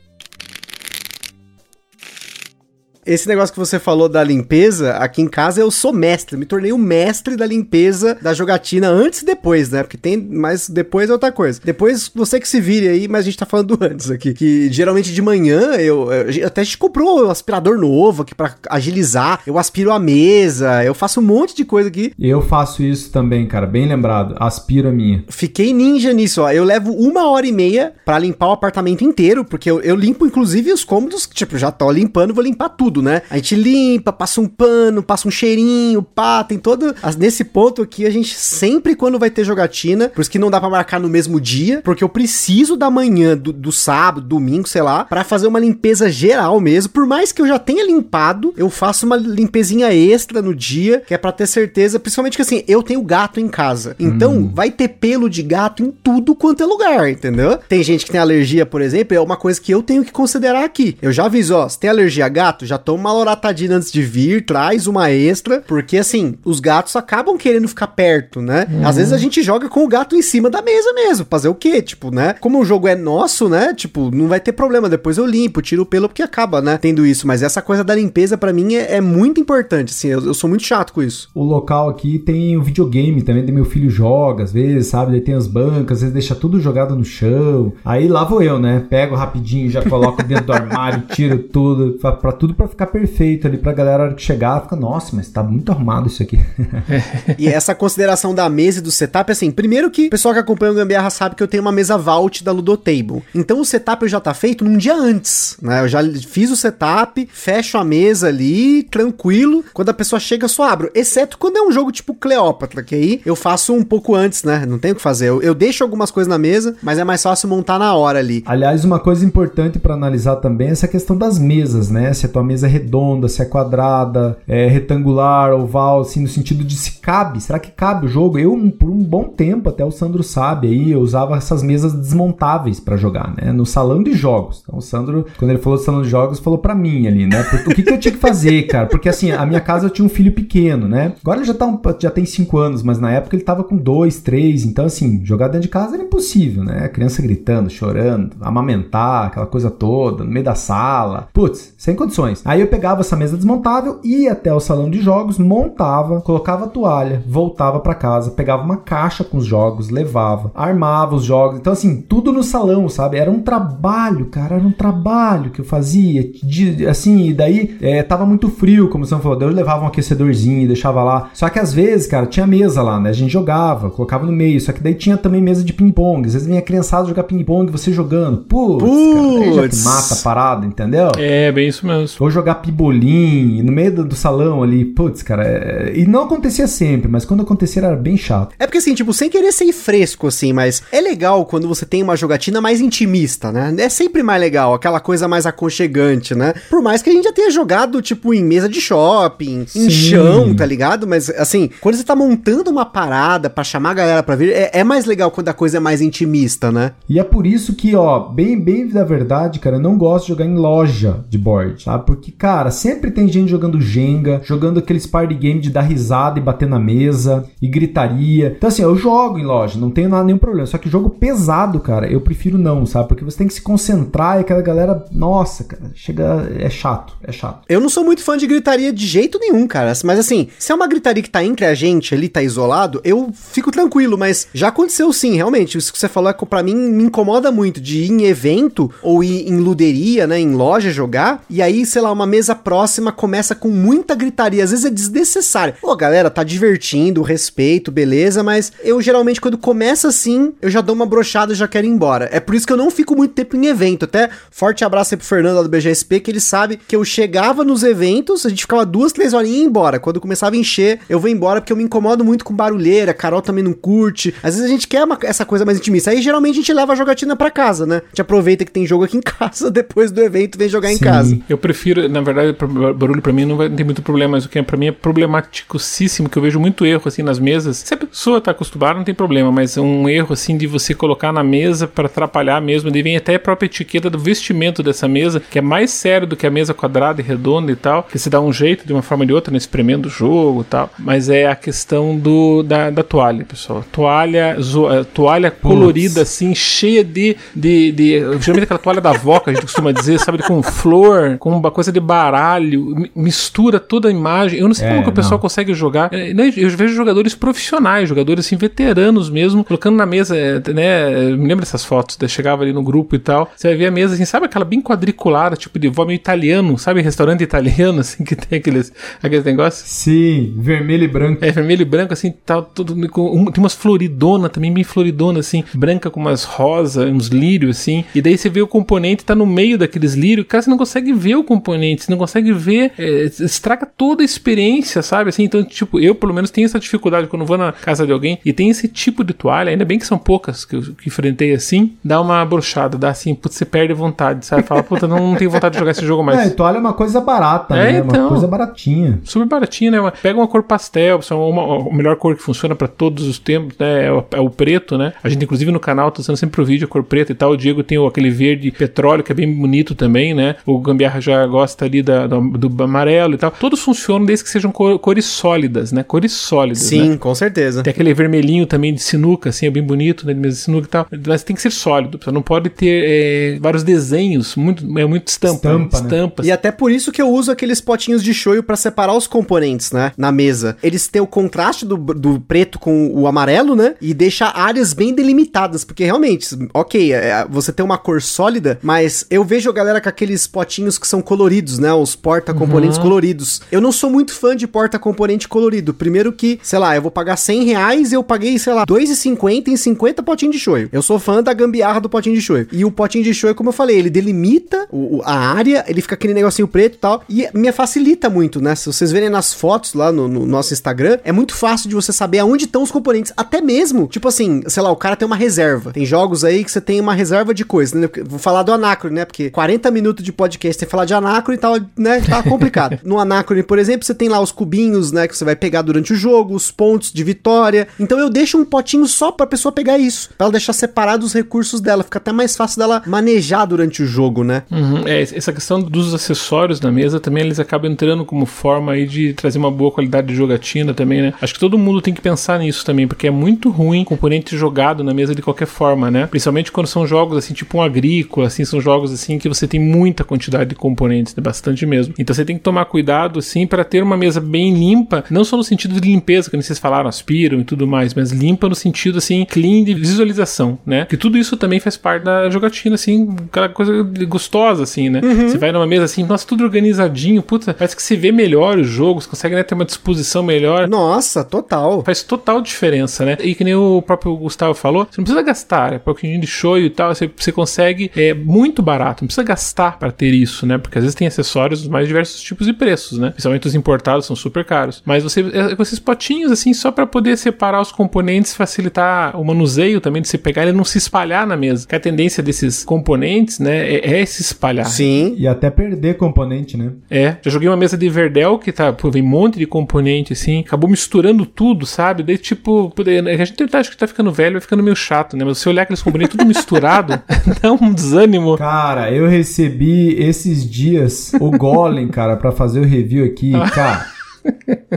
Esse negócio que você falou da limpeza, aqui em casa eu sou mestre, me tornei o mestre da limpeza da jogatina antes e depois, né? Porque tem, mas depois é outra coisa. Depois você que se vire aí, mas a gente tá falando antes aqui. Que geralmente de manhã eu, eu até a gente comprou um aspirador novo aqui para agilizar. Eu aspiro a mesa, eu faço um monte de coisa aqui. Eu faço isso também, cara, bem lembrado. Aspiro a minha. Fiquei ninja nisso, ó. Eu levo uma hora e meia para limpar o apartamento inteiro, porque eu, eu limpo inclusive os cômodos, tipo, já tô limpando, vou limpar tudo tudo, né? A gente limpa, passa um pano, passa um cheirinho, pá, tem todo. Nesse ponto aqui, a gente sempre, quando vai ter jogatina, por isso que não dá para marcar no mesmo dia, porque eu preciso da manhã, do, do sábado, domingo, sei lá, para fazer uma limpeza geral mesmo. Por mais que eu já tenha limpado, eu faço uma limpezinha extra no dia, que é para ter certeza, principalmente que assim, eu tenho gato em casa. Então, hum. vai ter pelo de gato em tudo quanto é lugar, entendeu? Tem gente que tem alergia, por exemplo, é uma coisa que eu tenho que considerar aqui. Eu já aviso, ó, se tem alergia a gato, já toma uma loratadina antes de vir, traz uma extra, porque assim, os gatos acabam querendo ficar perto, né? Uhum. Às vezes a gente joga com o gato em cima da mesa mesmo, fazer o quê? Tipo, né? Como o jogo é nosso, né? Tipo, não vai ter problema, depois eu limpo, tiro o pelo porque acaba, né? Tendo isso, mas essa coisa da limpeza para mim é, é, muito importante, assim, eu, eu, sou muito chato com isso. O local aqui tem o videogame também, meu filho joga às vezes, sabe? Ele tem as bancas, às vezes deixa tudo jogado no chão. Aí lá vou eu, né? Pego rapidinho, já coloco dentro do armário, tiro tudo, para tudo para ficar perfeito ali pra galera que chegar, fica, nossa, mas tá muito arrumado isso aqui. e essa consideração da mesa e do setup, assim, primeiro que o pessoal que acompanha o Gambiarra sabe que eu tenho uma mesa vault da Ludotable. Então o setup já tá feito num dia antes, né? Eu já fiz o setup, fecho a mesa ali, tranquilo. Quando a pessoa chega, eu só abro. Exceto quando é um jogo tipo Cleópatra, que aí eu faço um pouco antes, né? Não tem o que fazer. Eu, eu deixo algumas coisas na mesa, mas é mais fácil montar na hora ali. Aliás, uma coisa importante para analisar também é essa questão das mesas, né? Se a tua mesa é redonda, se é quadrada, é retangular, oval, assim, no sentido de se cabe. Será que cabe o jogo? Eu, por um bom tempo, até o Sandro sabe aí, eu usava essas mesas desmontáveis para jogar, né? No salão de jogos. Então o Sandro, quando ele falou do salão de jogos, falou para mim ali, né? o que, que eu tinha que fazer, cara? Porque assim, a minha casa eu tinha um filho pequeno, né? Agora ele já, tá um, já tem 5 anos, mas na época ele tava com 2, 3. Então, assim, jogar dentro de casa era impossível, né? A criança gritando, chorando, amamentar, aquela coisa toda, no meio da sala. Putz, sem condições. Aí eu pegava essa mesa desmontável, ia até o salão de jogos, montava, colocava a toalha, voltava para casa, pegava uma caixa com os jogos, levava, armava os jogos. Então, assim, tudo no salão, sabe? Era um trabalho, cara, era um trabalho que eu fazia. De, assim, e daí é, tava muito frio, como você falou. Daí eu levava um aquecedorzinho e deixava lá. Só que às vezes, cara, tinha mesa lá, né? A gente jogava, colocava no meio. Só que daí tinha também mesa de ping-pong. Às vezes vinha criançada jogar ping-pong você jogando. Putz, Putz. cara, já mata a parada, entendeu? É, bem isso mesmo. Ou jogar pibolim no meio do, do salão ali. Putz, cara. É... E não acontecia sempre, mas quando acontecia era bem chato. É porque assim, tipo, sem querer ser fresco, assim, mas é legal quando você tem uma jogatina mais intimista, né? É sempre mais legal, aquela coisa mais aconchegante, né? Por mais que a gente já tenha jogado, tipo, em mesa de shopping, Sim. em chão, tá ligado? Mas, assim, quando você tá montando uma parada para chamar a galera pra vir, é, é, mais legal quando a coisa é mais intimista, né? E é por isso que, ó, bem, bem da verdade, cara, eu não gosto de jogar em loja de board, tá? Porque, cara, sempre tem gente jogando Jenga, jogando aqueles party game de dar risada e bater na mesa, e gritaria. Então, assim, eu jogo em loja, não tenho nada, nenhum problema. Só que jogo pesado, cara, eu prefiro não, sabe? Porque você tem que se concentrar e aquela galera, nossa, cara, chega, é chato, é chato. Eu não sou muito fã de gritaria de jeito nenhum, cara. Mas assim, se é uma gritaria que tá entre a gente ali, tá isolado, eu fico tranquilo, mas já aconteceu sim, realmente. Isso que você falou é que pra mim me incomoda muito de ir em evento ou ir em luderia, né, em loja jogar, e aí, sei lá, uma mesa próxima começa com muita gritaria, às vezes é desnecessário. Pô, galera, tá divertindo, respeito, beleza, mas eu geralmente quando começa assim, eu já dou uma brochada e já quero ir embora. É por isso que eu não fico muito tempo em evento. Até forte abraço aí pro Fernando lá do BGSP, que ele sabe que eu chegava nos eventos, a gente ficava duas, três horinhas e ia embora. Quando começava a encher, eu vou embora porque eu me incomodo muito com barulheira, a Carol também não curte. Às vezes a gente quer uma, essa coisa mais intimista. Aí geralmente a gente leva a jogatina para casa, né? A gente aproveita que tem jogo aqui em casa, depois do evento vem jogar Sim. em casa. Eu prefiro, na verdade, barulho para mim não, vai, não tem muito problema, mas o que é para mim é problematicíssimo, que eu vejo muito erro assim nas mesas. Se a pessoa tá acostumada, não tem problema, mas um erro assim de você colocar na mesa para atrapalhar mesmo, daí vem até a própria etiqueta do vestimento dessa mesa, que é mais sério do que a mesa quadrada e redonda e tal, que se dá um jeito de uma forma ou de outra, né, espremendo o jogo e tal, mas é a questão do da, da toalha, pessoal. Toalha, zo, eh, toalha colorida assim, cheia de, de, de geralmente aquela toalha da avó que a gente costuma dizer, sabe, com flor, com uma coisa de baralho, mistura toda a imagem. Eu não sei é, como que o pessoal não. consegue jogar. É, né, eu vejo jogadores profissionais, jogadores assim veteranos mesmo, colocando na mesa, é, né, me lembro dessas fotos, né, chegava ali no grupo e tal, você vai ver a mesa assim, sabe aquela bem quadriculada, tipo de vó meio italiano, sabe, restaurante italiano assim que tem aqueles aqueles negócios? Sim, vermelho e branco. É, vermelho e branco assim, tal, tudo com, tem umas floridona também bem floridona assim, branca com umas rosa, uns lírios assim. E daí você vê o componente tá no meio daqueles lírios, cara, você não consegue ver o componente, você não consegue ver, é, estraga toda a experiência, sabe? Assim, então, tipo, eu pelo menos tenho essa dificuldade quando vou na casa de alguém e tem esse tipo de toalha, ainda bem que são poucas que eu que enfrentei assim, dá uma brochada, dá assim, putz, você perde vontade, sabe? Fala, puta, não, não tenho vontade de jogar esse jogo mais. É, toalha é uma coisa barata, é, né? Então, uma coisa baratinha. Super baratinha, né? Pega uma cor pastel, uma, a melhor cor que funciona para todos os tempos, né? É o, é o, preto, né? A gente, inclusive, no canal, tá usando sempre o vídeo a cor preta e tal. O Diego tem aquele verde petróleo, que é bem bonito também, né? O Gambiarra já gosta gosta ali da, do, do amarelo e tal. Todos funcionam desde que sejam cor, cores sólidas, né? Cores sólidas. Sim, né? com certeza. Tem aquele vermelhinho também de sinuca, assim, é bem bonito, né? De mesa de sinuca e tal. Mas tem que ser sólido. Você não pode ter é, vários desenhos, muito, é muito estampa. Estampa, né? estampas. E até por isso que eu uso aqueles potinhos de shoyu pra separar os componentes, né? Na mesa. Eles têm o contraste do, do preto com o amarelo, né? E deixa áreas bem delimitadas. Porque realmente, ok, é, você tem uma cor sólida, mas eu vejo a galera com aqueles potinhos que são coloridos, né? Os porta-componentes coloridos. Eu não sou muito fã de porta-componente colorido. Primeiro que, sei lá, eu vou pagar 100 reais e eu paguei, sei lá, 2,50 em 50 potinhos de shoyu. Eu sou fã da gambiarra do potinho de shoyu. E o potinho de shoyu, como eu falei, ele delimita o- o- a área, ele fica aquele negocinho preto e tal, e me facilita muito, né? Se vocês verem nas fotos lá no, no nosso Instagram, é muito fácil de você saber aonde estão os componentes. Até mesmo, tipo assim, sei lá, o cara tem uma reserva. Tem jogos aí que você tem uma reserva de coisas, né? Vou falar do Anacron, né? Porque 40 minutos de podcast tem que falar de Anacron e tal, né? Tá complicado. no Anacron, por exemplo, você tem lá os cubinhos, né? Que você vai pegar durante o jogo, os pontos de vitória. Então eu deixo um potinho só pra pessoa pegar isso. Pra ela deixar separado os recursos dela. Fica até mais fácil dela manejar durante o jogo, né? Uhum, é, essa questão dos acessórios na mesa também, eles acabam entrando como forma aí de trazer uma boa qualidade de jogatina também, né? Acho que todo mundo tem que pensar nisso também, porque é muito ruim componente jogado na mesa de qualquer forma, né? Principalmente quando são jogos assim, tipo um agrícola, assim, são jogos assim que você tem muita quantidade de componentes, né? bastante mesmo. Então você tem que tomar cuidado, assim, para ter uma mesa bem limpa, não só no sentido de limpeza, que nem vocês falaram, aspiram e tudo mais, mas limpa no sentido, assim, clean de visualização, né? Que tudo isso também faz parte da jogatina, assim, aquela coisa gostosa, assim, né? Você vai numa mesa assim, nossa, tudo organizadinho, puta, parece que se vê melhor os jogos, consegue né, ter uma disposição melhor. Nossa, total. Faz total diferença, né? E que nem o próprio Gustavo falou, você não precisa gastar, é pouquinho de show e tal, você, você consegue, é muito barato, não precisa gastar para ter isso, né? Porque às vezes tem acessórios dos mais diversos tipos de preços, né? Principalmente os importados são super caros. Mas você, é, com esses potinhos assim, só para poder separar os componentes, facilitar o manuseio também de você pegar ele não se espalhar na mesa. Que a tendência desses componentes, né, é, é se espalhar. Sim. E até perder componente, né? É, já joguei uma mesa de Verdel que tá, pô, vem um monte de componente assim, acabou misturando tudo, sabe? Daí tipo, daí, a gente tá, acho que tá ficando velho, vai ficando meio chato, né? Mas se olhar aqueles componentes tudo misturado, dá um desânimo. Cara, eu recebi esses dias o Golem, cara, pra fazer o review aqui, cara.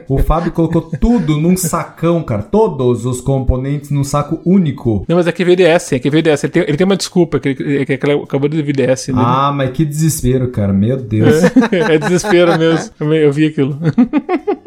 O Fábio colocou tudo num sacão, cara. Todos os componentes num saco único. Não, mas é que VDS, é que VDS, ele tem, ele tem uma desculpa, que ele, que ele acabou de VDS. né? Ah, mas que desespero, cara. Meu Deus. é desespero mesmo. Eu vi aquilo.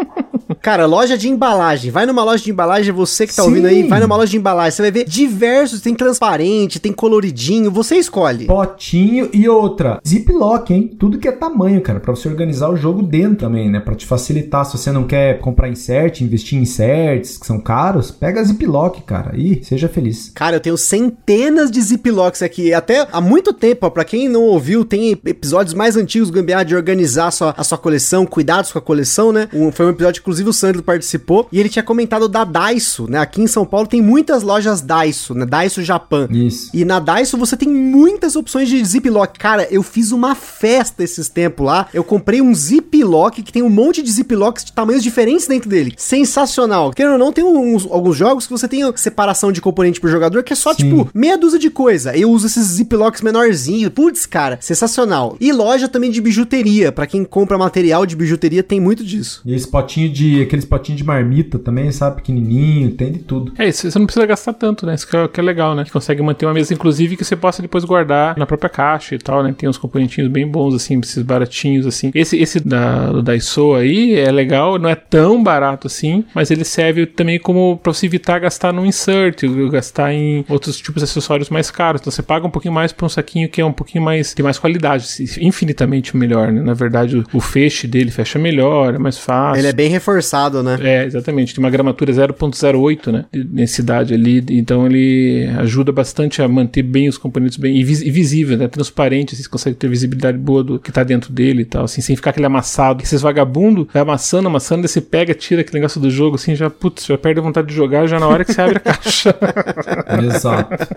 Cara, loja de embalagem. Vai numa loja de embalagem, você que tá Sim. ouvindo aí, vai numa loja de embalagem. Você vai ver diversos, tem transparente, tem coloridinho, você escolhe. Potinho e outra. Ziplock, hein? Tudo que é tamanho, cara. Pra você organizar o jogo dentro também, né? Pra te facilitar. Se você não quer comprar insert, investir em inserts, que são caros, pega Ziplock, cara. E seja feliz. Cara, eu tenho centenas de ziplocks aqui. Até há muito tempo, ó, pra quem não ouviu, tem episódios mais antigos do Gambiarra de organizar a sua, a sua coleção, cuidados com a coleção, né? Um- foi um episódio, inclusive, o Sandro participou. E ele tinha comentado da Daiso, né? Aqui em São Paulo tem muitas lojas Daiso, né? Daiso Japan. Isso. E na Daiso você tem muitas opções de ziplock. Cara, eu fiz uma festa esses tempos lá. Eu comprei um ziplock que tem um monte de ziplocks de tamanhos diferentes dentro dele. Sensacional. Querendo ou não, tem uns, alguns jogos que você tem separação de componente pro jogador que é só, Sim. tipo, meia dúzia de coisa. Eu uso esses ziplocks menorzinhos. Putz, cara, sensacional. E loja também de bijuteria. Pra quem compra material de bijuteria, tem muito disso. E esse potinho de. Aqueles potinhos de marmita também, sabe? Pequenininho, tem de tudo. É isso, você não precisa gastar tanto, né? Isso que é, que é legal, né? Que consegue manter uma mesa, inclusive, que você possa depois guardar na própria caixa e tal, né? Tem uns componentinhos bem bons, assim, esses baratinhos, assim. Esse, esse da, do Daiso aí é legal, não é tão barato assim, mas ele serve também como pra você evitar gastar no insert, gastar em outros tipos de acessórios mais caros. Então você paga um pouquinho mais por um saquinho que é um pouquinho mais, tem mais qualidade, infinitamente melhor, né? Na verdade, o, o feixe dele fecha melhor, é mais fácil. Ele é bem reforçado, né? É, exatamente. Tem uma gramatura 0.08, né? De densidade ali. Então ele ajuda bastante a manter bem os componentes bem e, vis e visível, né? Transparente, assim, você consegue ter visibilidade boa do que tá dentro dele e tal, assim, sem ficar aquele amassado. Esses vagabundos vai amassando, amassando, daí você pega, tira aquele negócio do jogo, assim, já, putz, já perde a vontade de jogar já na hora que você abre a caixa. Exato.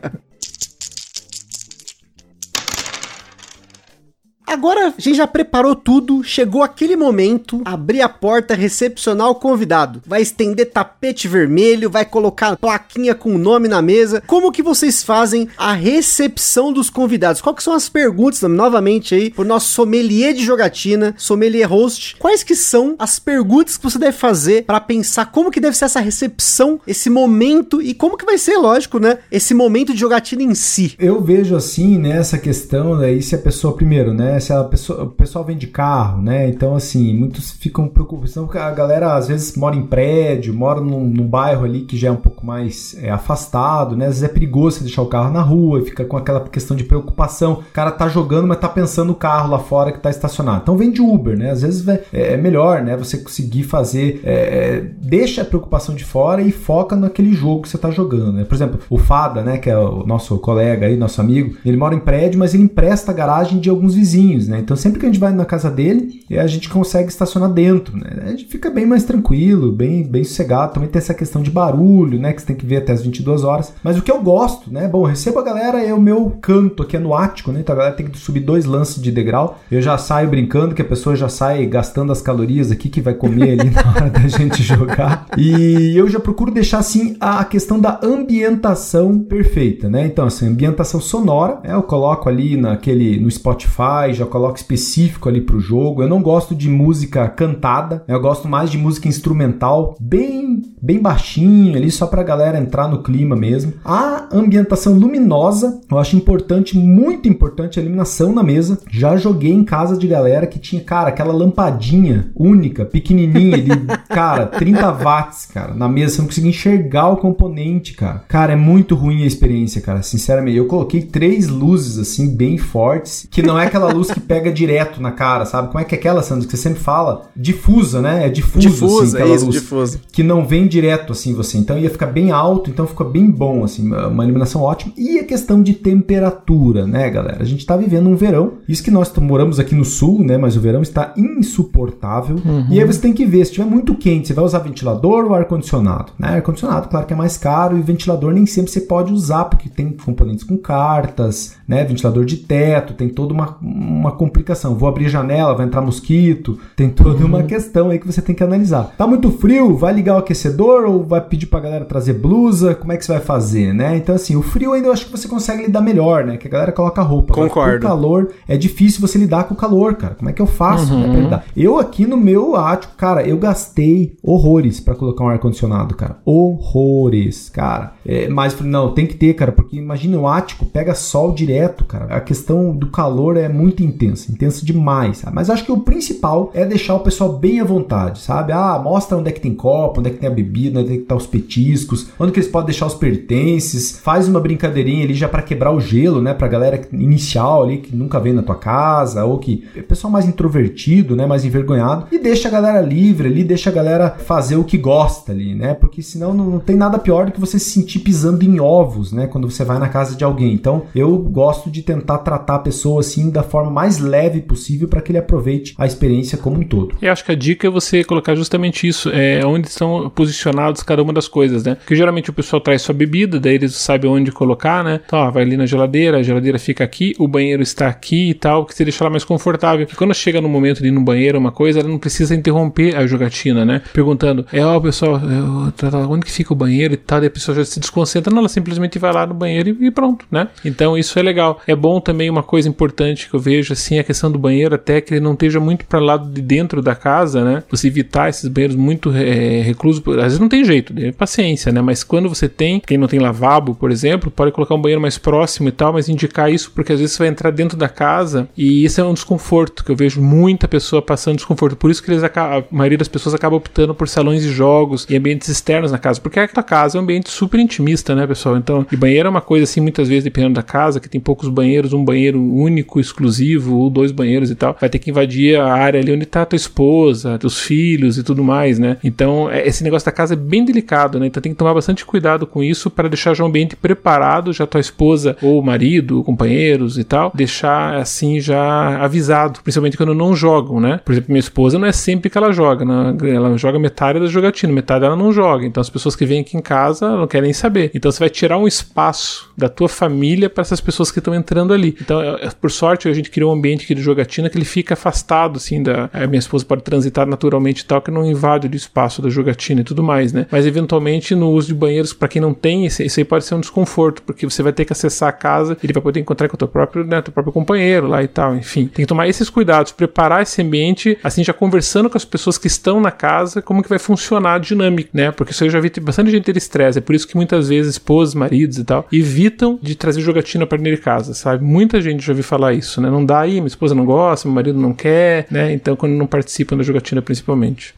Agora a gente já preparou tudo, chegou aquele momento, abrir a porta, recepcionar o convidado. Vai estender tapete vermelho, vai colocar plaquinha com o nome na mesa. Como que vocês fazem a recepção dos convidados? Quais são as perguntas, novamente aí, pro nosso sommelier de jogatina, sommelier host? Quais que são as perguntas que você deve fazer para pensar como que deve ser essa recepção, esse momento e como que vai ser, lógico, né? Esse momento de jogatina em si. Eu vejo assim, né, essa questão daí se a pessoa primeiro, né, se a pessoa, o pessoal vem de carro, né? Então assim, muitos ficam preocupados, porque a galera às vezes mora em prédio, mora num, num bairro ali que já é um pouco mais é, afastado, né? Às vezes é perigoso você deixar o carro na rua e fica com aquela questão de preocupação. O cara tá jogando, mas tá pensando no carro lá fora que tá estacionado. Então vem de Uber, né? Às vezes é, é melhor, né? Você conseguir fazer, é, é, deixa a preocupação de fora e foca naquele jogo que você tá jogando, né? Por exemplo, o Fada, né? Que é o nosso colega aí, nosso amigo, ele mora em prédio, mas ele empresta a garagem de alguns vizinhos, né? Então sempre que a gente vai na casa dele, a gente consegue estacionar dentro, né? A gente fica bem mais tranquilo, bem, bem sossegado. Também tem essa questão de barulho, né? Que você tem que ver até as 22 horas. Mas o que eu gosto, né? Bom, recebo a galera, é o meu canto aqui é no ático, né? Então a galera tem que subir dois lances de degrau. Eu já saio brincando, que a pessoa já sai gastando as calorias aqui que vai comer ali na hora da gente jogar. E eu já procuro deixar assim a questão da ambientação perfeita, né? Então, assim, ambientação sonora, né? eu coloco ali naquele no Spotify, já coloco específico ali pro jogo. Eu não gosto de música cantada, eu gosto mais de música instrumental, bem bem baixinho ali só pra galera entrar no clima mesmo. A ambientação luminosa, eu acho importante, muito importante a iluminação na mesa. Já joguei em casa de galera que tinha, cara, aquela lampadinha única, pequenininha de, cara, 30 watts, cara, na mesa, você não conseguia enxergar o componente, cara. Cara, é muito ruim a experiência, cara, sinceramente. Eu coloquei três luzes, assim, bem fortes, que não é aquela luz que pega direto na cara, sabe? Como é que é aquela, Sandro, que você sempre fala? Difusa, né? É difuso, difusa assim, aquela é isso, luz. difusa. Que não vem direto, assim, você. Então ia ficar bem alto, então ficou bem bom, assim, uma iluminação ótima. E a questão de temperatura, né, galera? A gente tá vivendo um verão, isso que nós moramos aqui no sul, né, mas o verão está insuportável. E aí você tem que ver, se tiver muito quente, você vai usar ventilador ou ar-condicionado? Né? Ar-condicionado, claro que é mais caro, e ventilador nem sempre você pode usar, porque tem componentes com cartas, né, ventilador de teto, tem toda uma, uma complicação. Vou abrir janela, vai entrar mosquito, tem toda uma questão aí que você tem que analisar. Tá muito frio? Vai ligar o aquecedor ou vai pedir pra galera trazer blusa? Como é que você vai fazer, né? Então, assim, o frio ainda eu acho que você consegue lidar melhor, né? Que a galera coloca roupa. Concordo. O calor, é difícil você lidar com o calor, cara. Como é que eu faço né, pra lidar? Eu aqui no meu ático, cara, eu gastei horrores pra colocar um ar-condicionado, cara. Horrores, cara. É, mas falei, não, tem que ter, cara, porque imagina o ático pega sol direto, cara. A questão do calor é muito intensa, intensa demais, sabe? Mas acho que o principal é deixar o pessoal bem à vontade, sabe? Ah, mostra onde é que tem copo, onde é que tem a bebida, onde é que tá os petiscos, onde que eles podem deixar os pertences, faz uma brincadeirinha ali já pra quebrar o gelo, né? Pra galera inicial ali que nunca vem na tua casa, ou que é pessoal mais introvertido, né? Mais envergonhado, e deixa a galera livre ali, deixa a galera fazer o que gosta ali, né? Porque senão não, não tem nada pior do que você se sentir pisando em ovos, né? Quando você vai na casa de alguém. Então, eu gosto de tentar tratar a pessoa assim da forma mais leve possível para que ele aproveite a experiência como um todo. Eu acho que a dica é você colocar justamente isso, é onde estão posicionados cada uma das coisas, né? Porque geralmente o pessoal traz sua bebida, daí eles sabem onde colocar, né? Então, ó, vai ali na geladeira, a geladeira fica aqui, o banheiro está aqui e tal, que você deixa ela mais confortável. E quando chega no momento de ir no banheiro, uma coisa, ela não precisa interromper a jogatina, né? Perguntando, é, ó, pessoal, é, tá, tá, onde que fica o banheiro e tal, daí a pessoa já se desconcentra, não, ela simplesmente vai lá no banheiro e, e pronto, né? Então isso é legal. É bom também uma coisa importante que eu vejo, assim, a questão do banheiro, até que ele não esteja muito para lado de dentro da casa, né? Você evitar esses banheiros muito é, reclusos, às vezes não tem jeito, é paciência, né? Mas quando você tem, quem não tem lavabo, por exemplo, pode colocar um banheiro mais próximo e tal, mas indicar isso porque às vezes você vai entrar dentro da casa e isso é um desconforto que eu vejo muita pessoa passando desconforto. Por isso que eles a maioria das pessoas acaba optando por salões de jogos e ambientes externos na casa, porque a tua casa é um ambiente super intimista, né, pessoal? Então, e banheiro é uma coisa assim, muitas vezes dependendo da casa, que tem poucos banheiros, um banheiro único, exclusivo, ou dois banheiros e tal, vai ter que invadir a área ali onde tá tua esposa, teus filhos e tudo mais, né? Então, esse negócio da casa é bem delicado, né? Então tem que tomar bastante cuidado com isso para deixar já o ambiente preparado, já tua esposa ou marido, companheiros e tal, deixar assim já avisado, principalmente quando não jogam, né? Por exemplo, minha esposa não é sempre que ela joga, né? ela joga metade da jogatina, metade ela não joga. Então as pessoas que vêm aqui em casa não querem saber. Então você vai tirar um espaço da tua família para essas pessoas que estão entrando ali. Então, é, é, por sorte, a gente criou um ambiente aqui de jogatina que ele fica afastado, assim, da. A minha esposa pode transitar naturalmente e tal, que não invade o espaço da jogatina e tudo mais, né? Mas eventualmente no uso de banheiros, para quem não tem, isso aí pode ser um desconforto, porque você vai ter que acessar a casa, ele vai poder encontrar com o teu próprio, né, teu próprio companheiro lá e tal. Enfim, tem que tomar esses cuidados, preparar esse ambiente, assim, já conversando com as pessoas que estão na casa, como que vai funcionar a dinâmica, né? Porque isso aí eu já vi bastante gente ter estresse. É por isso que muitas vezes esposas, maridos e tal, evitam de trazer jogatina para dentro de casa, sabe? Muita gente já ouviu falar isso, né? Não dá aí, minha esposa não gosta, meu marido não quer, né? Então, quando não participam da jogatina principalmente.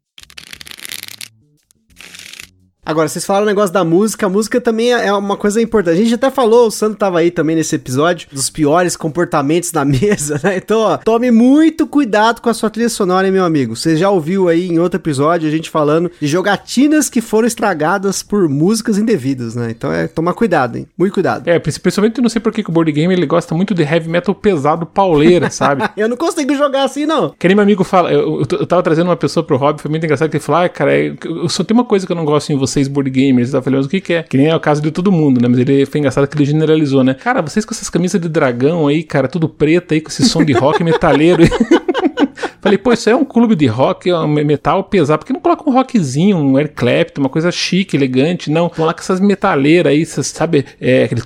Agora, vocês falaram o negócio da música, a música também é, é uma coisa importante. A gente até falou, o Sandro tava aí também nesse episódio, dos piores comportamentos na mesa, né? Então, ó, tome muito cuidado com a sua trilha sonora, hein, meu amigo. Você já ouviu aí em outro episódio a gente falando de jogatinas que foram estragadas por músicas indevidas, né? Então é tomar cuidado, hein? Muito cuidado. É, principalmente não sei por que o board game ele gosta muito de heavy metal pesado, pauleira, sabe? eu não consigo jogar assim, não. Que nem meu amigo fala, eu, eu, eu tava trazendo uma pessoa pro hobby, foi muito engraçado que ele falou, ah, cara, eu só tem uma coisa que eu não gosto em você vocês board gamers. Eu falei, mas o que, que é? Que nem é o caso de todo mundo, né? Mas ele foi engraçado que ele generalizou, né? Cara, vocês com essas camisas de dragão aí, cara, tudo preto aí, com esse som de rock metaleiro. Falei, pô, isso é um clube de rock, é um metal pesado. Por que não coloca um rockzinho, um Air Clapton, uma coisa chique, elegante? Não, vão lá com essas metaleiras aí, sabe? É, aquele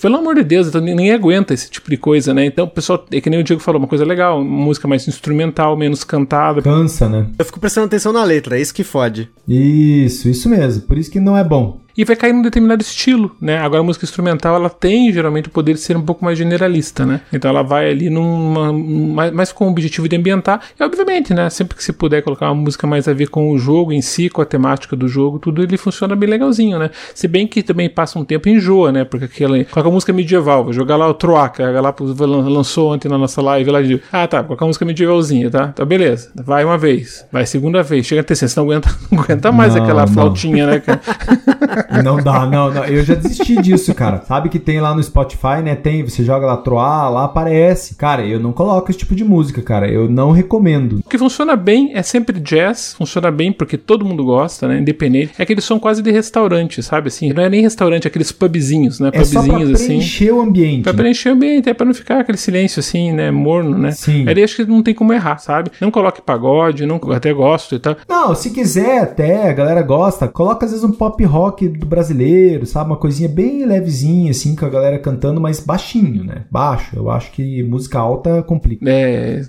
pelo amor de Deus, então ninguém aguenta esse tipo de coisa, né? Então, o pessoal, é que nem o Diego falou, uma coisa legal, música mais instrumental, menos cantada. Cansa, né? Eu fico prestando atenção na letra, é isso que fode. Isso, isso mesmo. Por isso que não é bom e vai cair num determinado estilo, né? Agora a música instrumental ela tem geralmente o poder de ser um pouco mais generalista, né? Então ela vai ali numa mais, mais com o objetivo de ambientar e obviamente, né? Sempre que se puder colocar uma música mais a ver com o jogo em si, com a temática do jogo, tudo ele funciona bem legalzinho, né? Se bem que também passa um tempo e enjoa, né? Porque aquela coloca a música medieval, vou jogar lá o Troaca, lá lançou ontem na nossa live lá de ah tá, colocar a música medievalzinha, tá? Tá beleza. Vai uma vez, vai segunda vez, chega a terceira, você não aguenta, não aguenta mais não, aquela não. flautinha, né, cara? Não dá, não, não. Eu já desisti disso, cara. Sabe que tem lá no Spotify, né? Tem, você joga lá Troar, lá aparece. Cara, eu não coloco esse tipo de música, cara. Eu não recomendo. O que funciona bem é sempre jazz. Funciona bem porque todo mundo gosta, né? Independente. É aquele som quase de restaurante, sabe? Assim, não é nem restaurante, é aqueles pubzinhos, né? É pubzinhos só pra assim. preencher o ambiente. Pra preencher o ambiente, é pra não ficar aquele silêncio assim, né? Morno, né? Sim. Aí acho que não tem como errar, sabe? Não coloque pagode, não, até gosto e tal. Não, se quiser até, a galera gosta, coloca às vezes um pop rock do brasileiro, sabe? Uma coisinha bem levezinha, assim, com a galera cantando, mas baixinho, né? Baixo. Eu acho que música alta complica. É,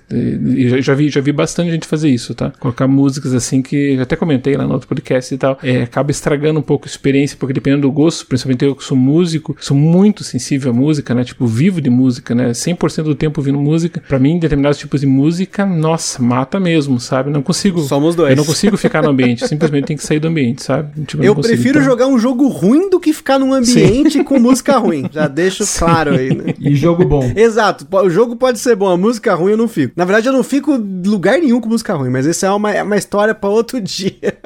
já, já, vi, já vi bastante gente fazer isso, tá? Colocar músicas assim que, até comentei lá no outro podcast e tal, é, acaba estragando um pouco a experiência, porque dependendo do gosto, principalmente eu que sou músico, sou muito sensível à música, né? Tipo, vivo de música, né? 100% do tempo ouvindo música. Pra mim, determinados tipos de música, nossa, mata mesmo, sabe? Não consigo. Somos dois. Eu não consigo ficar no ambiente, simplesmente tem que sair do ambiente, sabe? Tipo, eu, eu prefiro então... jogar um jogo ruim do que ficar num ambiente Sim. com música ruim. Já deixo Sim. claro aí, né? E jogo bom. Exato. O jogo pode ser bom, a música ruim eu não fico. Na verdade, eu não fico lugar nenhum com música ruim, mas essa é uma, é uma história para outro dia.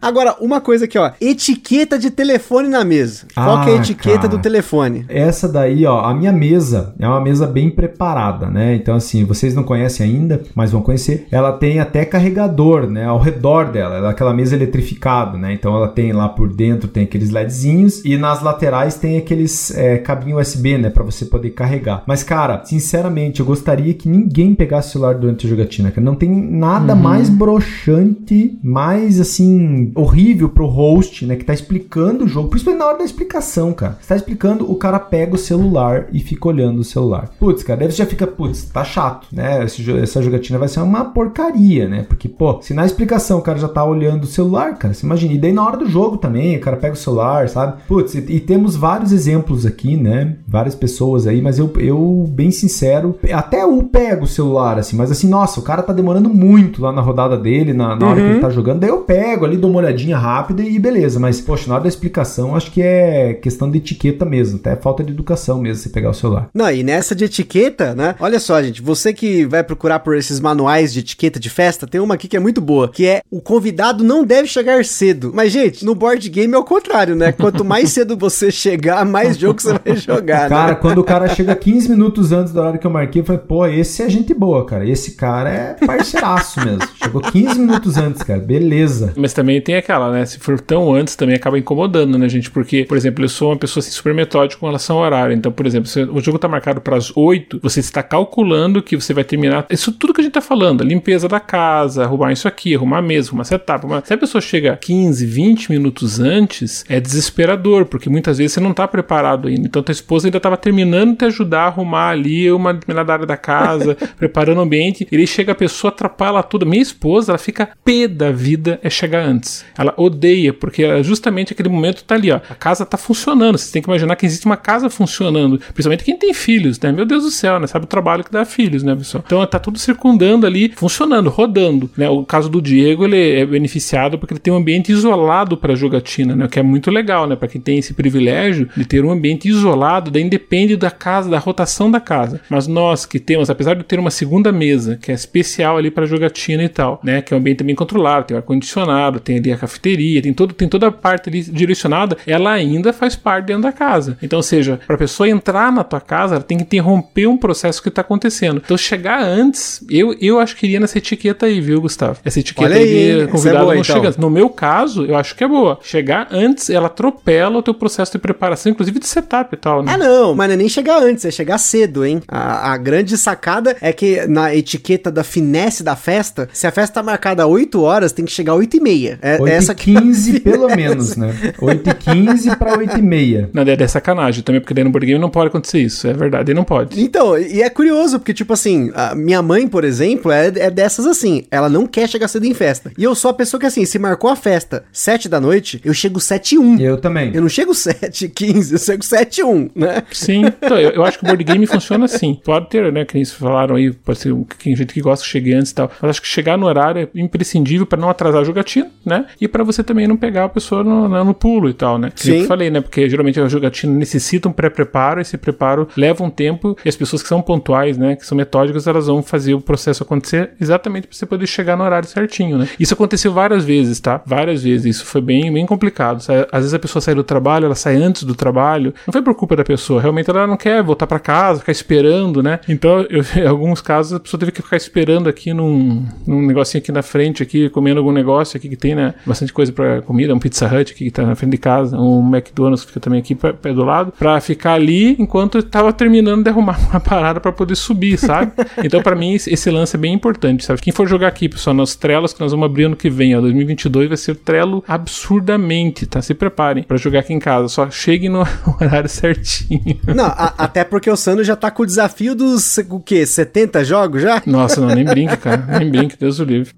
Agora, uma coisa aqui, ó. Etiqueta de telefone na mesa. Qual ah, que é a ah, etiqueta cara. do telefone? Essa daí, ó, a minha mesa é uma mesa bem preparada, né? Então, assim, vocês não conhecem ainda, mas vão conhecer. Ela tem até carregador, né? Ao redor dela. Ela é aquela mesa eletrificada, né? Então, ela tem lá por dentro, tem aqueles LEDzinhos e nas laterais tem aqueles é, cabinho USB, né? Pra você poder carregar. Mas, cara, sinceramente, eu gostaria que ninguém pegasse o celular durante a jogatina, cara. Não tem nada uhum. mais broxante, mais, assim, horrível pro host, né? Que tá explicando o jogo, principalmente na hora da explicação, cara. Você tá explicando, o cara pega o celular e fica olhando o celular. Putz, cara, daí você já fica, putz, tá chato, né? Essa jogatina vai ser uma porcaria, né? Porque, pô, se na explicação o cara já tá olhando o celular, cara, você imagina. E daí na hora do jogo também, o cara pega o celular, sabe? Putz, e, e temos vários exemplos aqui, né? Várias pessoas aí, mas eu, eu, bem sincero, até eu pego o celular, assim, mas assim, nossa, o cara tá demorando muito lá na rodada dele, na, na uhum. hora que ele uhum. tá jogando, daí eu pego ali, dou uma olhadinha rápida e beleza. Mas, poxa, na hora da explicação, acho que é questão de etiqueta mesmo, até falta de educação mesmo você pegar o celular. Não, e nessa de etiqueta, né? Olha só, gente, você que vai procurar por esses manuais de etiqueta de festa, tem uma aqui que é muito boa, que é o convidado não deve chegar cedo. Mas, gente, no board game é o contrário, né? Quanto mais cedo você chegar, mais jogo você vai jogar, Cara, né? quando o cara chega 15 minutos antes do horário que eu marquei, eu falei, pô, esse é gente boa, cara. Esse cara é parceiraço mesmo. Chegou 15 minutos antes, cara. Beleza. Mas também tem aquela, né? Se for tão antes, também acaba incomodando, né, gente? Porque, por exemplo, eu sou uma pessoa assim, super metódica com relação ao horário. Então, por exemplo, se o jogo tá marcado para as 8, você está calculando que você vai terminar. Isso tudo que a gente tá falando, a limpeza da casa, arrumar isso aqui, arrumar a mesa, arrumar setup. Arrumar... Se a pessoa chega 15, 20 minutos antes, é desesperador, porque muitas vezes você não tá preparado ainda. Então, tua esposa ainda tava terminando de te ajudar a arrumar ali uma determinada área da casa, preparando o ambiente. Ele chega, a pessoa atrapalha tudo. Minha esposa, ela fica pé da vida é chegar antes. Ela odeia, porque ela, justamente aquele momento tá ali, ó. A casa tá funcionando. Você tem que imaginar que existe uma casa funcionando. Principalmente quem tem filhos, né? Meu Deus do céu, né? Sabe o trabalho que dá filhos, né, pessoal? Então tá tudo circundando ali, funcionando, rodando. Né? O caso do Diego, ele é beneficiado porque ele tem um ambiente isolado para jogatina, né? O que é muito legal, né? Para quem tem esse privilégio de ter um ambiente isolado, daí independe da casa, da rotação da casa. Mas nós que temos, apesar de ter uma segunda mesa, que é especial ali para jogatina e tal, né? Que é um ambiente também controlado, tem ar condicionado, tem ali a cafeteria, tem todo, tem toda a parte ali direcionada, ela ainda faz parte dentro da casa. Então, ou seja, para a pessoa entrar na tua casa, ela tem que interromper um processo que está acontecendo. Então, chegar antes, eu, eu acho que iria nessa etiqueta aí, viu, Gustavo? Essa etiqueta Olha aí, aí, é convidado boa, não então. chega antes. No meu caso, eu acho que é boa. Chegar antes, ela atropela o teu processo de preparação, inclusive de setup e tal, né? Ah, não, mas não é nem chegar antes, é chegar cedo, hein? A, a grande sacada é que na etiqueta da finesse da festa, se a festa tá marcada a 8 horas, tem que chegar 8 e meia. É, 8 essa e que 15 pelo menos, né? 8 e 15 pra 8 e meia. Não, é, é sacanagem também, porque daí no board game não pode acontecer isso. É verdade, aí não pode. Então, e é curioso, porque, tipo assim, a minha mãe, por exemplo, é, é dessas assim. Ela não quer chegar cedo em festa. E eu sou a pessoa que, assim, se marcou a festa 7 da noite, eu chego 7 e 1. Eu também. Eu não chego 7 e 15, eu chego 7 e 1, né? Sim, então, eu, eu acho que o board game funciona assim. Pode ter, né? Que eles falaram aí, pode ser um- que tem gente que gosta chegue antes e tal. Mas acho que chegar no horário é imprescindível para não atrasar a jogatina, né? E para você também não pegar a pessoa no, no- no pulo e tal, né? Que Sim. eu falei, né? Porque geralmente a jogatina necessita um pré-preparo, esse preparo leva um tempo e as pessoas que são pontuais, né? Que são metódicas, elas vão fazer o processo acontecer exatamente para você poder chegar no horário certinho, né? Isso aconteceu várias vezes, tá? Várias vezes. Isso foi bem, bem complicado. Às vezes a pessoa sai do trabalho, ela sai antes do trabalho. Não foi por culpa da pessoa, realmente ela não quer voltar para casa, ficar esperando, né? Então, eu, em alguns casos, a pessoa teve que ficar esperando aqui num, num negocinho aqui na frente, aqui, comendo algum negócio aqui que tem, né? Bastante coisa para comida, um Pizza Hut aqui que tá na frente de casa, um McDonald's que fica também aqui pé do lado, para ficar ali enquanto eu tava terminando de arrumar uma parada para poder subir, sabe? Então, para mim, esse, lance é bem importante, sabe? Quem for jogar aqui, pessoal, nos trelos que nós vamos abrir ano que vem, ó, 2022, vai ser trelo absurdamente, tá? Se preparem para jogar aqui em casa. Só cheguem no horário certinho. Não, a- até porque o Sandro já tá com o desafio dos, o quê, 70 jogos já? Nossa, não, nem brinque, cara. Nem brinque, Deus o livre.